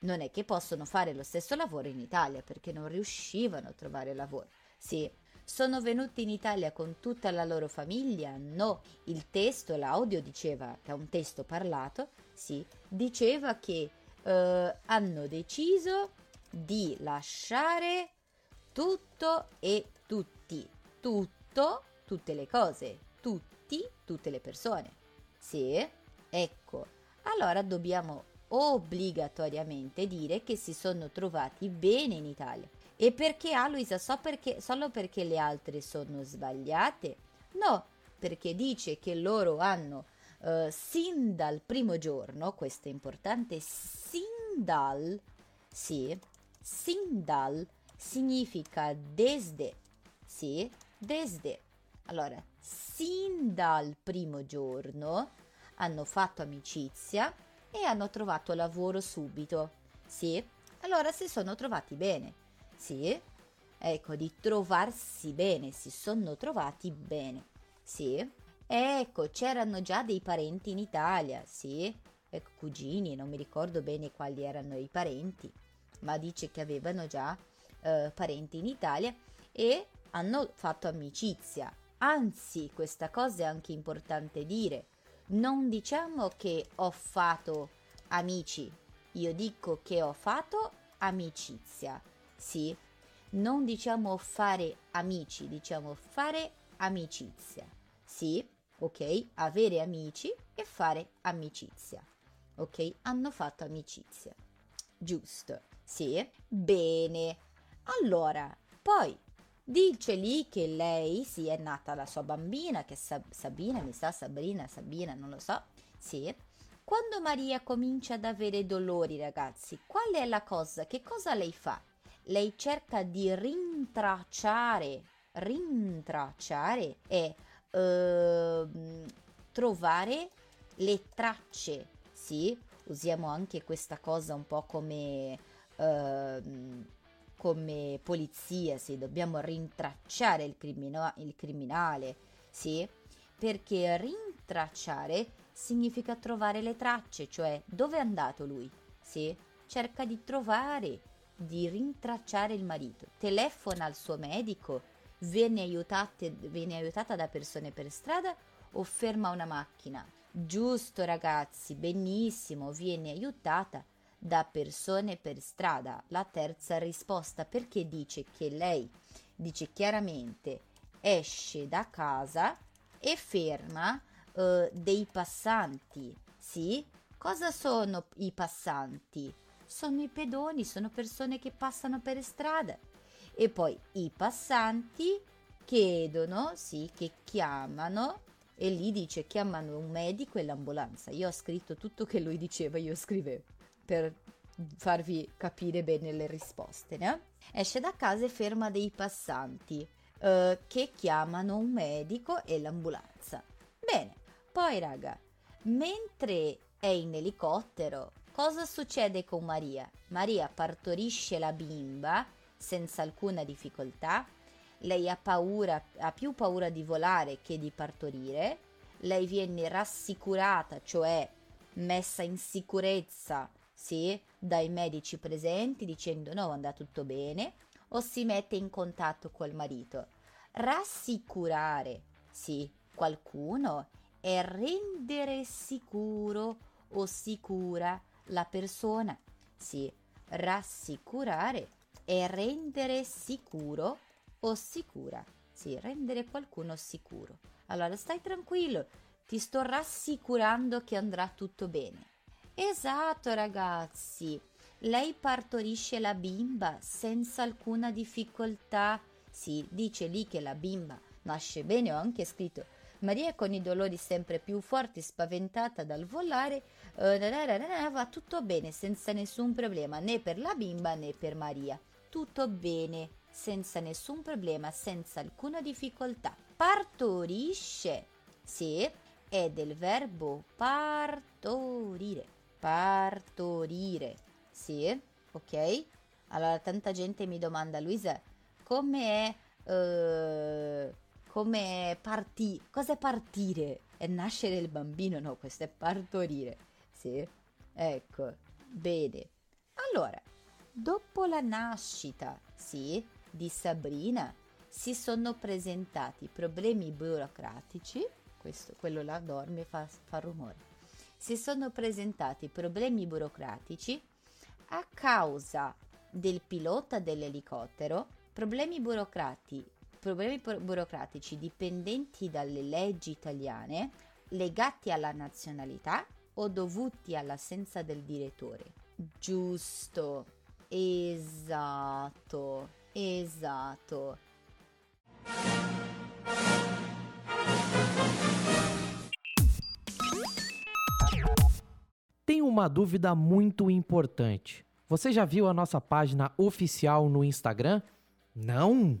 S2: non è che possono fare lo stesso lavoro in Italia perché non riuscivano a trovare lavoro. Sì, sono venuti in Italia con tutta la loro famiglia? No, il testo, l'audio diceva, che è un testo parlato, sì, diceva che eh, hanno deciso di lasciare tutto e tutti, tutto, tutte le cose, tutti, tutte le persone. Sì, ecco, allora dobbiamo obbligatoriamente dire che si sono trovati bene in Italia. E perché ah Luisa, so perché, solo perché le altre sono sbagliate? No, perché dice che loro hanno uh, sin dal primo giorno, questo è importante, sin dal, sì, sin dal significa desde. Sì, desde. Allora, sin dal primo giorno hanno fatto amicizia e hanno trovato lavoro subito. Sì, Allora si sono trovati bene. Sì? Ecco, di trovarsi bene, si sono trovati bene. Sì? Ecco, c'erano già dei parenti in Italia, sì? Ecco, cugini, non mi ricordo bene quali erano i parenti, ma dice che avevano già eh, parenti in Italia e hanno fatto amicizia. Anzi, questa cosa è anche importante dire. Non diciamo che ho fatto amici, io dico che ho fatto amicizia. Sì, non diciamo fare amici, diciamo fare amicizia. Sì, ok? Avere amici e fare amicizia. Ok? Hanno fatto amicizia. Giusto. Sì, bene. Allora, poi dice lì che lei sì è nata la sua bambina, che Sab- Sabina, mi sa Sabrina, Sabina, non lo so. Sì. Quando Maria comincia ad avere dolori, ragazzi, qual è la cosa? Che cosa lei fa? Lei cerca di rintracciare, rintracciare e eh, trovare le tracce, sì? Usiamo anche questa cosa un po' come, eh, come polizia, sì? Dobbiamo rintracciare il, crimino- il criminale, sì? Perché rintracciare significa trovare le tracce, cioè dove è andato lui, sì? Cerca di trovare, di rintracciare il marito, telefona al suo medico, viene, aiutate, viene aiutata da persone per strada o ferma una macchina. Giusto ragazzi, benissimo, viene aiutata da persone per strada. La terza risposta perché dice che lei dice chiaramente esce da casa e ferma uh, dei passanti. Sì? Cosa sono i passanti? Sono i pedoni, sono persone che passano per strada. E poi i passanti chiedono, sì, che chiamano e lì dice chiamano un medico e l'ambulanza. Io ho scritto tutto che lui diceva, io scrivevo per farvi capire bene le risposte. No? Esce da casa e ferma dei passanti eh, che chiamano un medico e l'ambulanza. Bene, poi raga, mentre è in elicottero, cosa succede con Maria? Maria partorisce la bimba senza alcuna difficoltà. Lei ha paura, ha più paura di volare che di partorire. Lei viene rassicurata, cioè messa in sicurezza, sì, dai medici presenti dicendo no, andrà tutto bene, o si mette in contatto col marito. Rassicurare, sì, qualcuno è rendere sicuro o sicura la persona. Sì, rassicurare è rendere sicuro o sicura. Sì, rendere qualcuno sicuro. Allora stai tranquillo, ti sto rassicurando che andrà tutto bene. Esatto, ragazzi. Lei partorisce la bimba senza alcuna difficoltà. Sì, dice lì che la bimba nasce bene, ho anche scritto. Maria con i dolori sempre più forti, spaventata dal volare, eh, va tutto bene senza nessun problema né per la bimba né per Maria tutto bene, senza nessun problema, senza alcuna difficoltà. Partorisce, sì, è del verbo partorire. Partorire, sì, ok? Allora tanta gente mi domanda, Luisa, come è, uh, come partire? Cos'è partire? È nascere il bambino? No, questo è partorire, sì? Ecco, bene. Allora, Dopo la nascita, sì, di Sabrina, si sono presentati problemi burocratici, questo, quello là dorme fa, fa rumore, si sono presentati problemi burocratici a causa del pilota dell'elicottero, problemi, problemi burocratici dipendenti dalle leggi italiane, legati alla nazionalità o dovuti all'assenza del direttore. Giusto. Esatto, esatto.
S3: Tem uma dúvida muito importante. Você já viu a nossa página oficial no Instagram? Não?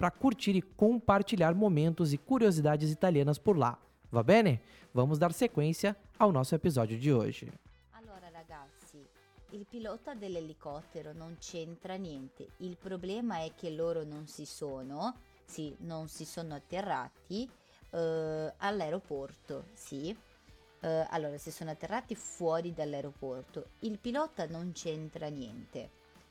S3: para curtir e compartilhar momentos e curiosidades italianas por lá. Va bene? Vamos dar sequência ao nosso episódio de hoje.
S2: Allora ragazzi, il pilota dell'elicottero non c'entra niente. Il problema è che loro non si sono, sì, non si sono atterrati eh, all'aeroporto, sì. Eh, allora, si sono atterrati fuori dall'aeroporto. Il pilota non c'entra niente,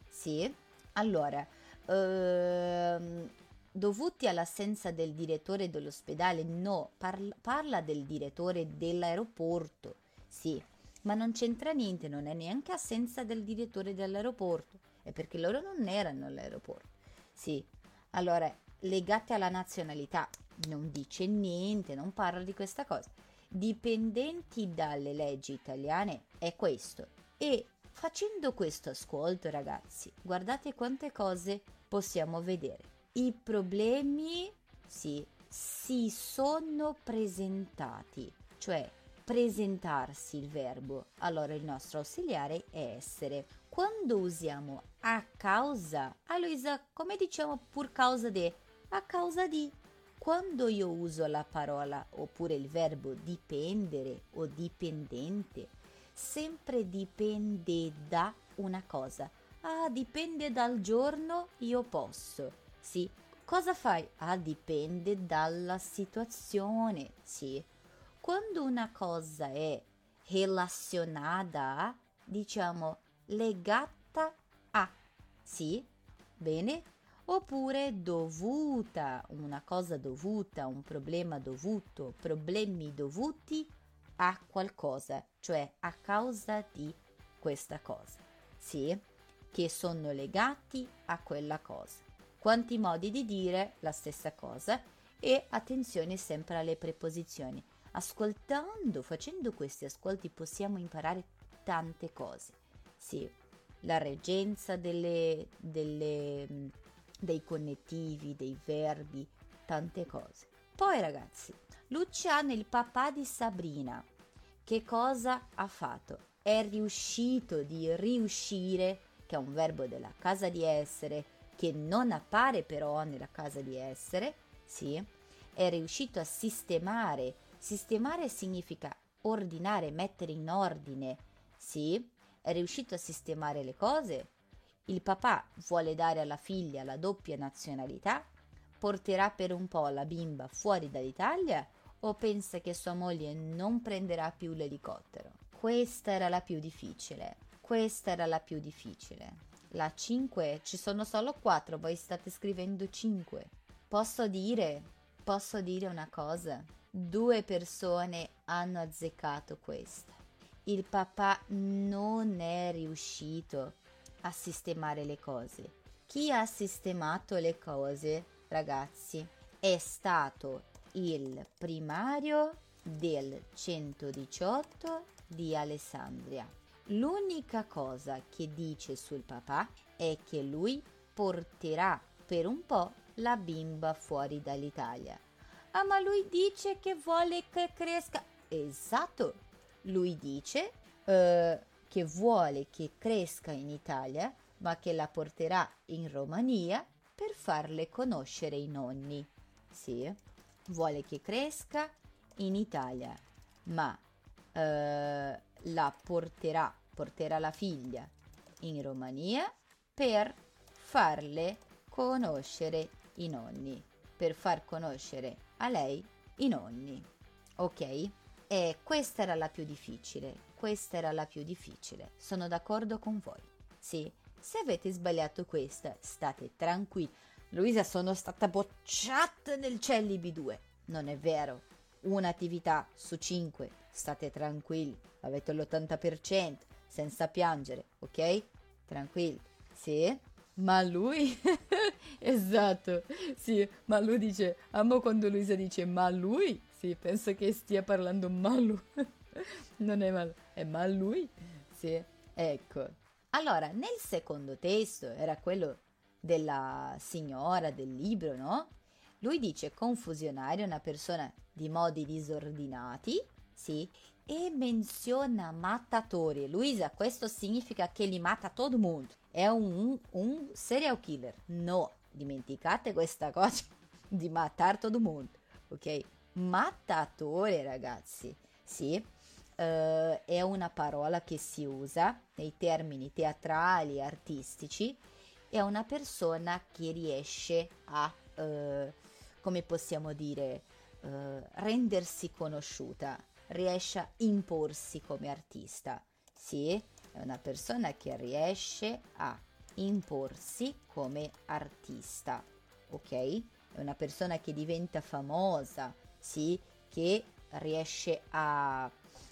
S2: sì. Allora, ehm, dovuti all'assenza del direttore dell'ospedale, no, parla, parla del direttore dell'aeroporto, sì, ma non c'entra niente, non è neanche assenza del direttore dell'aeroporto, è perché loro non erano all'aeroporto, sì. Allora, legate alla nazionalità, non dice niente, non parla di questa cosa. Dipendenti dalle leggi italiane è questo. E facendo questo ascolto, ragazzi, guardate quante cose possiamo vedere. I problemi sì, si sono presentati, cioè presentarsi il verbo. Allora il nostro ausiliare è essere. Quando usiamo a causa, a Luisa, come diciamo pur causa de? A causa di. Quando io uso la parola oppure il verbo dipendere o dipendente, sempre dipende da una cosa. Ah, dipende dal giorno, io posso. Sì. Cosa fai? Ah, dipende dalla situazione. Sì. Quando una cosa è relazionata diciamo legata a. Sì? Bene? Oppure dovuta, una cosa dovuta, un problema dovuto, problemi dovuti a qualcosa, cioè a causa di questa cosa. Sì? Che sono legati a quella cosa. Quanti modi di dire la stessa cosa e attenzione sempre alle preposizioni. Ascoltando, facendo questi ascolti possiamo imparare tante cose. Sì, la reggenza delle, delle, dei connettivi, dei verbi, tante cose. Poi ragazzi, Luciano, il papà di Sabrina, che cosa ha fatto? È riuscito di riuscire, che è un verbo della casa di essere, che non appare però nella casa di essere, sì, è riuscito a sistemare. Sistemare significa ordinare, mettere in ordine, sì, è riuscito a sistemare le cose. Il papà vuole dare alla figlia la doppia nazionalità, porterà per un po' la bimba fuori dall'Italia o pensa che sua moglie non prenderà più l'elicottero? Questa era la più difficile. Questa era la più difficile. La 5, ci sono solo 4, voi state scrivendo 5. Posso dire, posso dire una cosa? Due persone hanno azzeccato questa. Il papà non è riuscito a sistemare le cose. Chi ha sistemato le cose, ragazzi, è stato il primario del 118 di Alessandria. L'unica cosa che dice sul papà è che lui porterà per un po' la bimba fuori dall'Italia. Ah, ma lui dice che vuole che cresca. Esatto, lui dice uh, che vuole che cresca in Italia, ma che la porterà in Romania per farle conoscere i nonni. Sì, vuole che cresca in Italia, ma uh, la porterà, porterà la figlia in Romania per farle conoscere i nonni, per far conoscere a lei i nonni. Ok? E questa era la più difficile, questa era la più difficile. Sono d'accordo con voi. Sì, se avete sbagliato questa, state tranquilli. Luisa, sono stata bocciata nel Cellibi 2. Non è vero. Un'attività su 5 state tranquilli, avete l'80%, senza piangere, ok? Tranquilli. Sì? Ma lui? [laughs] esatto, sì, ma lui dice, amo quando Luisa dice ma lui? Sì, penso che stia parlando ma lui. [laughs] non è mal, è mal lui? Sì, ecco. Allora, nel secondo testo era quello della signora del libro, no? Lui dice confusionario, una persona di modi disordinati, sì, e menziona mattatori. Luisa, questo significa che li mata todo mundo. È un, un serial killer. No, dimenticate questa [laughs] cosa di matare todo mundo, ok? Mattatore, ragazzi, sì, uh, è una parola che si usa nei termini teatrali e artistici. È una persona che riesce a, uh, come possiamo dire, uh, rendersi conosciuta riesce a imporsi come artista. Sì, è una persona che riesce a imporsi come artista, ok? È una persona che diventa famosa, sì, che riesce a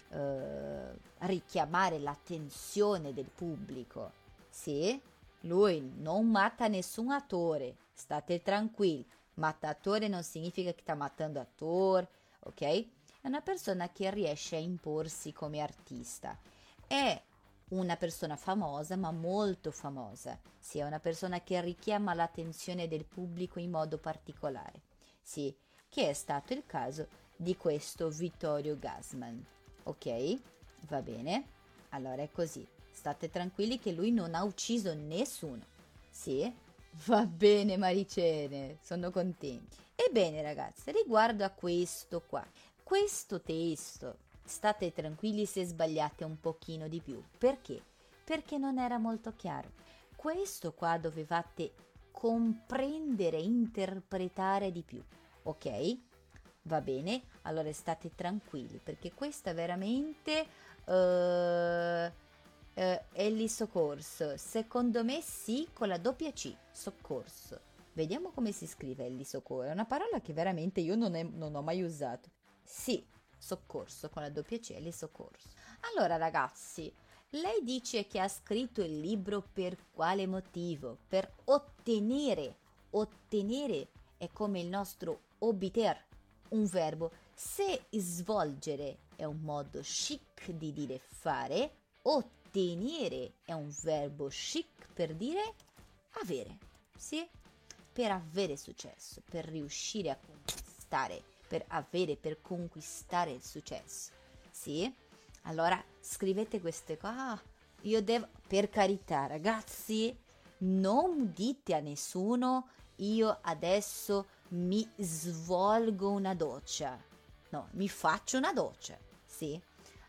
S2: eh, richiamare l'attenzione del pubblico, sì? Lui non mata nessun attore, state tranquilli. Mattatore non significa che sta matando attore, ok? È una persona che riesce a imporsi come artista. È una persona famosa, ma molto famosa. Sì, è una persona che richiama l'attenzione del pubblico in modo particolare. Sì, che è stato il caso di questo Vittorio Gassman. Ok? Va bene? Allora è così. State tranquilli che lui non ha ucciso nessuno. Sì? Va bene Maricene, sono contenti. Ebbene ragazzi, riguardo a questo qua, questo testo, state tranquilli se sbagliate un pochino di più. Perché? Perché non era molto chiaro. Questo qua dovevate comprendere, interpretare di più. Ok? Va bene? Allora state tranquilli perché questa veramente uh, uh, è lì soccorso. Secondo me sì, con la doppia C, soccorso. Vediamo come si scrive Ellie Soccorso. È una parola che veramente io non, è, non ho mai usato. Sì, soccorso con la doppia C e soccorso. Allora ragazzi, lei dice che ha scritto il libro per quale motivo? Per ottenere. Ottenere è come il nostro obiter, un verbo. Se svolgere è un modo chic di dire fare, ottenere è un verbo chic per dire avere. Sì? Per avere successo, per riuscire a conquistare per avere, per conquistare il successo. Sì? Allora scrivete queste cose. Ah, io devo, per carità, ragazzi, non dite a nessuno io adesso mi svolgo una doccia. No, mi faccio una doccia. Sì?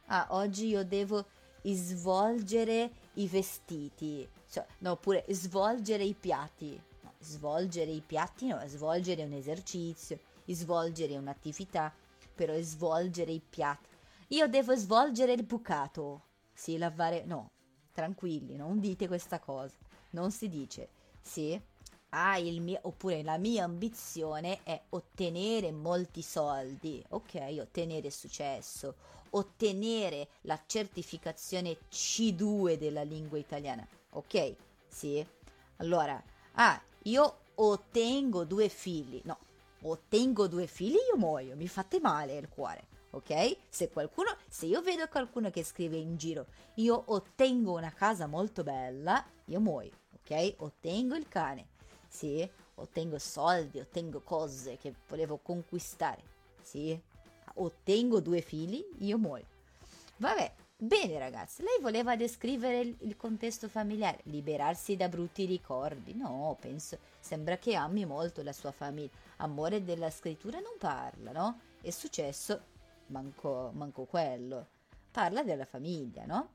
S2: Ah, oggi io devo svolgere i vestiti. Cioè, no, oppure svolgere i piatti. No, svolgere i piatti no, svolgere un esercizio svolgere un'attività, però svolgere i piatti. Io devo svolgere il bucato. Sì, lavare... No, tranquilli, non dite questa cosa. Non si dice. Sì, ah, il mio... oppure la mia ambizione è ottenere molti soldi. Ok, ottenere successo. Ottenere la certificazione C2 della lingua italiana. Ok, sì. Allora, ah, io ottengo due figli. No, ottengo due figli io muoio, mi fate male il cuore, ok? Se qualcuno, se io vedo qualcuno che scrive in giro, io ottengo una casa molto bella, io muoio, ok? Ottengo il cane, sì, ottengo soldi, ottengo cose che volevo conquistare, sì, ottengo due figli, io muoio. Vabbè, Bene ragazzi, lei voleva descrivere il, contesto familiare, liberarsi da brutti ricordi. No, penso, sembra che ami molto la sua famiglia. Amore della scrittura non parla, no? È successo, manco, manco quello. Parla della famiglia, no?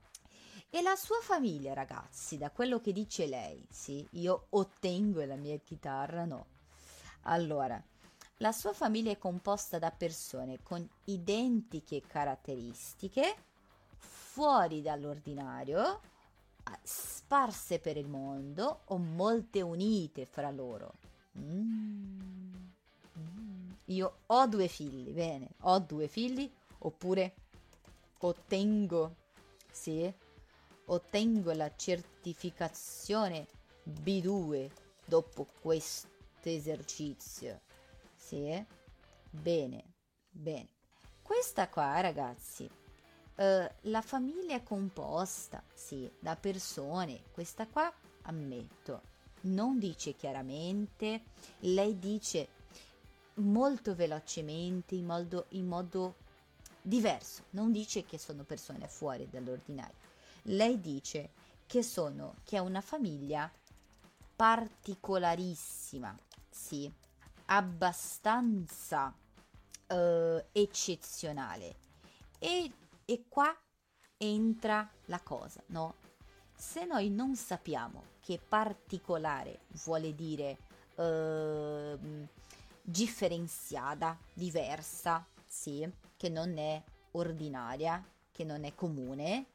S2: E la sua famiglia, ragazzi, da quello che dice lei, sì, io ottengo la mia chitarra, no. Allora, la sua famiglia è composta da persone con identiche caratteristiche, fuori dall'ordinario, sparse per il mondo o molte unite fra loro. Mm. Mm. Io ho due figli, bene, ho due figli oppure ottengo, sì, ottengo la certificazione B2 dopo questo esercizio. Sì, bene, bene. Questa qua, ragazzi, Eh, la famiglia è composta, sì, da persone. Questa qua ammetto. Non dice chiaramente, lei dice molto velocemente, in modo, in modo diverso. Non dice che sono persone fuori dall'ordinario. Lei dice che sono, che è una famiglia particolarissima, sì, abbastanza eh, eccezionale. E, e qua entra la cosa, no? Se noi non sappiamo che particolare vuole dire eh, differenziata, diversa, sì, che non è ordinaria, che non è comune,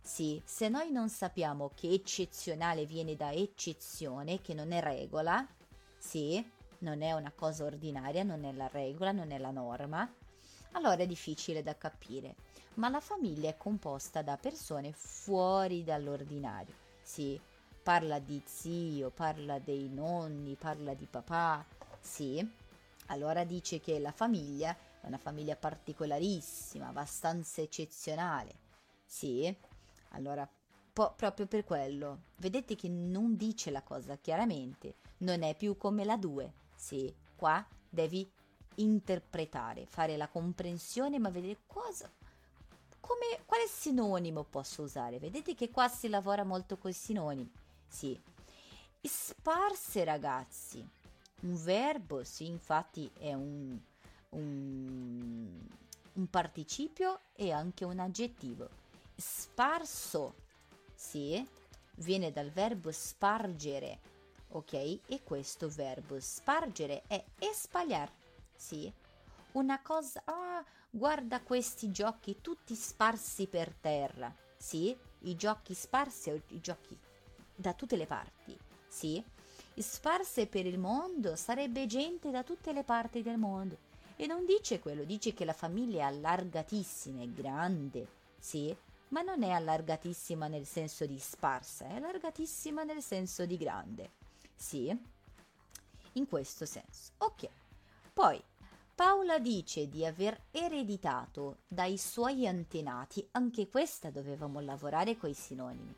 S2: sì, se noi non sappiamo che eccezionale viene da eccezione, che non è regola, sì, non è una cosa ordinaria, non è la regola, non è la norma, allora è difficile da capire. Ma la famiglia è composta da persone fuori dall'ordinario. Sì, parla di zio, parla dei nonni, parla di papà, sì. Allora dice che la famiglia è una famiglia particolarissima, abbastanza eccezionale. Sì, allora po- proprio per quello, vedete che non dice la cosa chiaramente, non è più come la 2. Sì, qua devi interpretare, fare la comprensione, ma vedere cosa come, quale sinonimo posso usare? Vedete che qua si lavora molto con i sinonimi. Sì. Sparse ragazzi. Un verbo, sì, infatti è un, un, un participio e anche un aggettivo. Sparso, sì, viene dal verbo spargere, ok? E questo verbo spargere è espagliar, sì. Una cosa, ah, guarda questi giochi tutti sparsi per terra, sì? I giochi sparsi, i giochi da tutte le parti, sì? Sparse per il mondo sarebbe gente da tutte le parti del mondo. E non dice quello, dice che la famiglia è allargatissima, è grande, sì? ma non è allargatissima nel senso di sparsa, è allargatissima nel senso di grande. Sì, in questo senso. Ok. Poi Paola dice di aver ereditato dai suoi antenati, anche questa dovevamo lavorare coi sinonimi.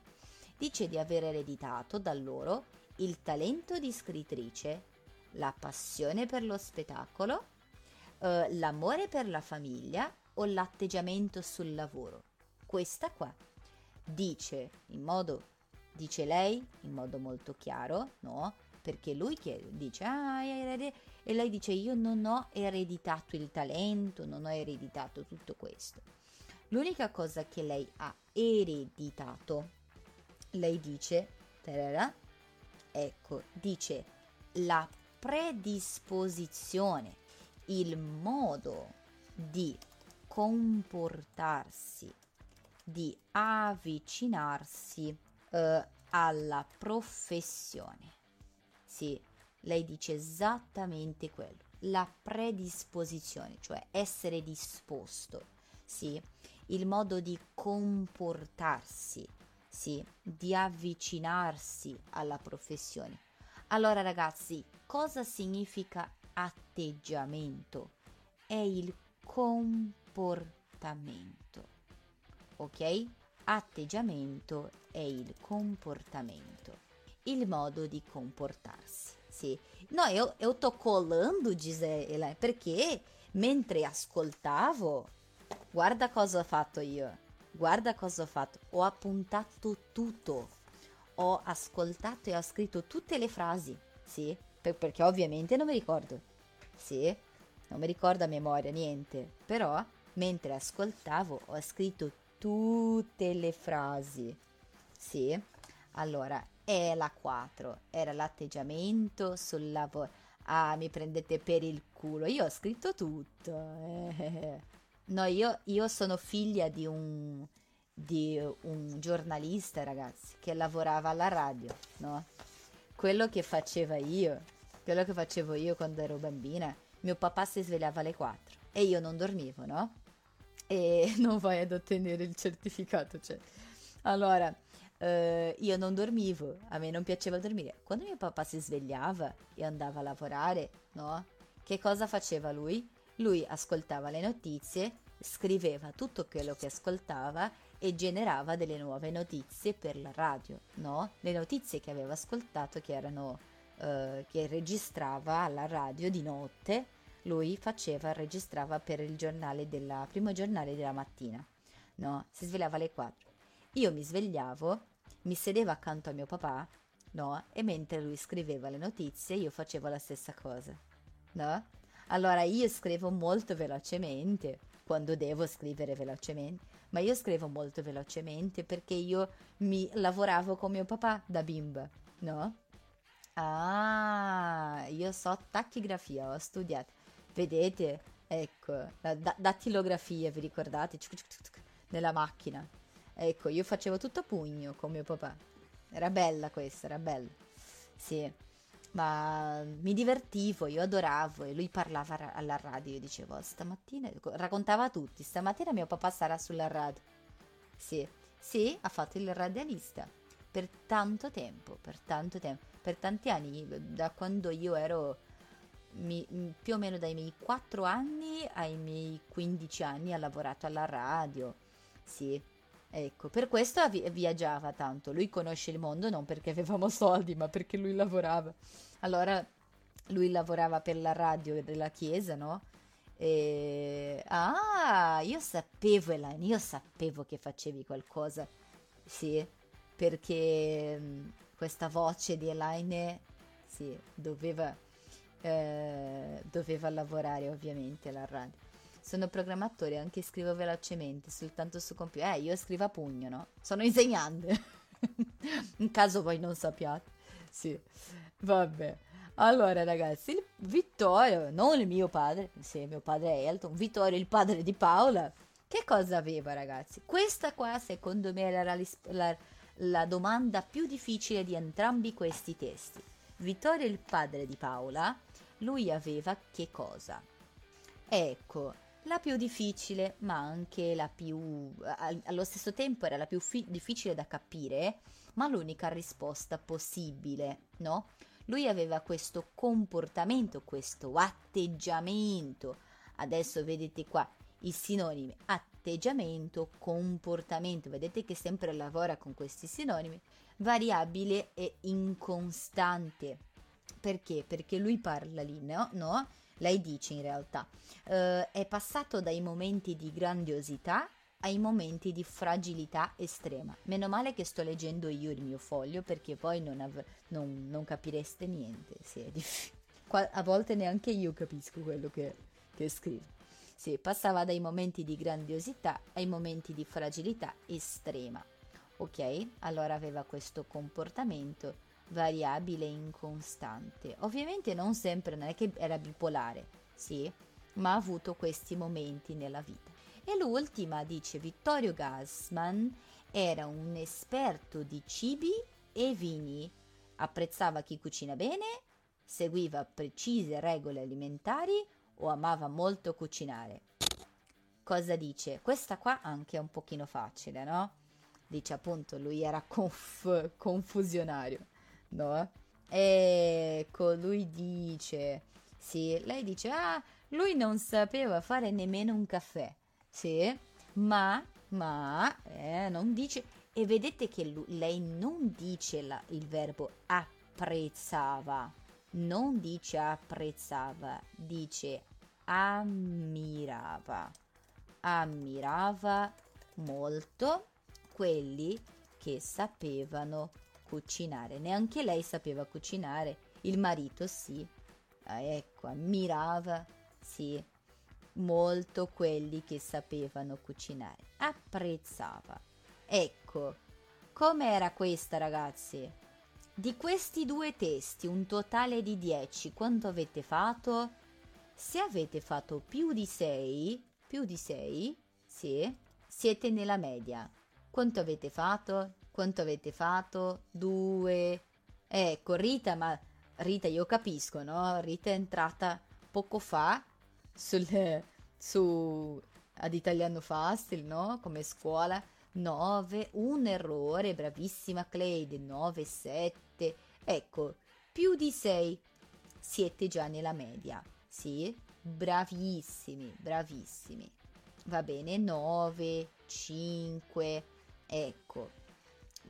S2: Dice di aver ereditato da loro il talento di scrittrice, la passione per lo spettacolo, eh, l'amore per la famiglia o l'atteggiamento sul lavoro questa qua. Dice in modo, dice lei in modo molto chiaro, no? Perché lui che dice, ah, e lei dice, io non ho ereditato il talento, non ho ereditato tutto questo. L'unica cosa che lei ha ereditato, lei dice, tarara, ecco, dice la predisposizione, il modo di comportarsi di avvicinarsi eh, alla professione. Sì, lei dice esattamente quello, la predisposizione, cioè essere disposto, sì, il modo di comportarsi, sì, di avvicinarsi alla professione. Allora ragazzi, cosa significa atteggiamento? È il comportamento ok? Atteggiamento è il comportamento, il modo di comportarsi. Sì. No, io, io sto colando, Gisela, perché mentre ascoltavo, guarda cosa ho fatto io, guarda cosa ho fatto, ho appuntato tutto, ho ascoltato e ho scritto tutte le frasi, sì, per, perché ovviamente non mi ricordo, sì, non mi ricordo a memoria niente, però mentre ascoltavo ho scritto tutte le frasi. Sì, allora è la 4, era l'atteggiamento sul lavoro. Ah, mi prendete per il culo. Io ho scritto tutto. Eh. [laughs] No, io, io, sono figlia di un, di un giornalista, ragazzi, che lavorava alla radio, no? Quello che faceva io, quello che facevo io quando ero bambina, mio papà si svegliava alle 4 e io non dormivo, no? e [laughs] non vai ad ottenere il certificato. Cioè. Allora, eh, io non dormivo, a me non piaceva dormire. Quando mio papà si svegliava e andava a lavorare, no? Che cosa faceva lui? Lui ascoltava le notizie scriveva tutto quello che ascoltava e generava delle nuove notizie per la radio, no? Le notizie che aveva ascoltato che erano eh, che registrava alla radio di notte, lui faceva, registrava per il giornale della primo giornale della mattina, no? Si svegliava alle 4. Io mi svegliavo, mi sedevo accanto a mio papà, no? E mentre lui scriveva le notizie, io facevo la stessa cosa, no? Allora io scrivo molto velocemente, quando devo scrivere velocemente, ma io scrivo molto velocemente perché io mi lavoravo con mio papà da bimba, no? Ah, io so tachigrafia, ho studiato. Vedete? Ecco, la da- dattilografia, vi ricordate? Nella macchina. Ecco, io facevo tutto a pugno con mio papà. Era bella questa, era bella. Sì, ma mi divertivo, io adoravo e lui parlava ra- alla radio. Io dicevo, stamattina, raccontava a tutti, stamattina mio papà sarà sulla radio. Sì, sì, ha fatto il radialista per tanto tempo, per tanto tempo, per tanti anni, da quando io ero mi- più o meno dai miei 4 anni ai miei 15 anni ha lavorato alla radio. Sì, ecco, per questo vi- viaggiava tanto. Lui conosce il mondo non perché avevamo soldi, ma perché lui lavorava. Allora, lui lavorava per la radio della chiesa, no? E... Ah, io sapevo, Elaine, io sapevo che facevi qualcosa. Sì, perché mh, questa voce di Elaine, sì, doveva, eh, doveva lavorare ovviamente alla radio. Sono programmatore, anche scrivo velocemente, soltanto su computer. Eh, io scrivo a pugno, no? Sono insegnante. [laughs] In caso voi non sappiate. Sì, vabbè. Allora, ragazzi, il Vittorio, non il mio padre, sì, mio padre è Elton, Vittorio, il padre di Paola, che cosa aveva, ragazzi? Questa qua, secondo me, era la, la- la domanda più difficile di entrambi questi testi. Vittorio, il padre di Paola, lui aveva che cosa? Ecco, la più difficile, ma anche la più... al- allo stesso tempo era la più fi- difficile da capire, ma l'unica risposta possibile, no? Lui aveva questo comportamento, questo atteggiamento. Adesso vedete qua i sinonimi atteggiamento, comportamento. Vedete che sempre lavora con questi sinonimi. Variabile e incostante. Perché? Perché lui parla lì, no? no? Lei dice in realtà, eh, è passato dai momenti di grandiosità ai momenti di fragilità estrema. Meno male che sto leggendo io il mio foglio perché poi non, av- non- non capireste niente. Sì, Qua- a volte neanche io capisco quello che, che scrivo. Sì, passava dai momenti di grandiosità ai momenti di fragilità estrema. Ok? Allora aveva questo comportamento variabile e incostante. Ovviamente non sempre, non è che era bipolare, sì, ma ha avuto questi momenti nella vita. E l'ultima, dice Vittorio Gassman, era un esperto di cibi e vini. Apprezzava chi cucina bene, seguiva precise regole alimentari o amava molto cucinare. Cosa dice? Questa qua anche è un pochino facile, no? Dice appunto lui era conf- confusionario, no? Ecco, lui dice, sì, lei dice, ah, lui non sapeva fare nemmeno un caffè, sì, ma, ma, eh, non dice, e vedete che lu- lei non dice la- il verbo apprezzava, non dice apprezzava, dice ammirava, ammirava molto quelli che sapevano cucinare. Neanche lei sapeva cucinare, il marito sì. Ah, ecco, ammirava, sì, molto quelli che sapevano cucinare. Apprezzava. Ecco, com'era questa, ragazzi? Di questi due testi, un totale di 10, quanto avete fatto? Se avete fatto più di 6, più di 6, sì, siete nella media. Quanto avete fatto? Quanto avete fatto? Due. Ecco, Rita, ma Rita io capisco, no? Rita è entrata poco fa sul, [laughs] su ad Italiano Fast, no? Come scuola. 9, un errore, bravissima Cleide, 9, 7. Ecco, più di 6 siete già nella media. Sì, bravissimi, bravissimi. va bene 9, 5, ecco.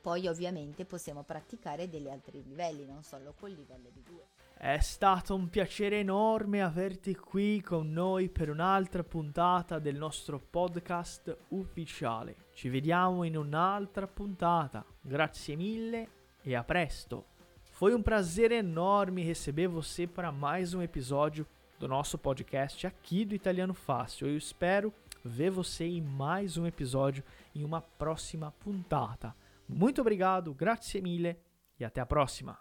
S2: Poi ovviamente possiamo praticare degli altri livelli, non solo col livello di 2.
S1: È stato un piacere enorme averti qui con noi per un'altra puntata del nostro podcast ufficiale. Ci vediamo in un'altra puntata. Grazie mille e a presto. Foi um prazer enorme receber você para mais um episódio do nosso podcast aqui do Italiano Fácil. Eu espero ver você em mais um episódio em uma próxima puntata. Muito obrigado, grazie mille e até a próxima.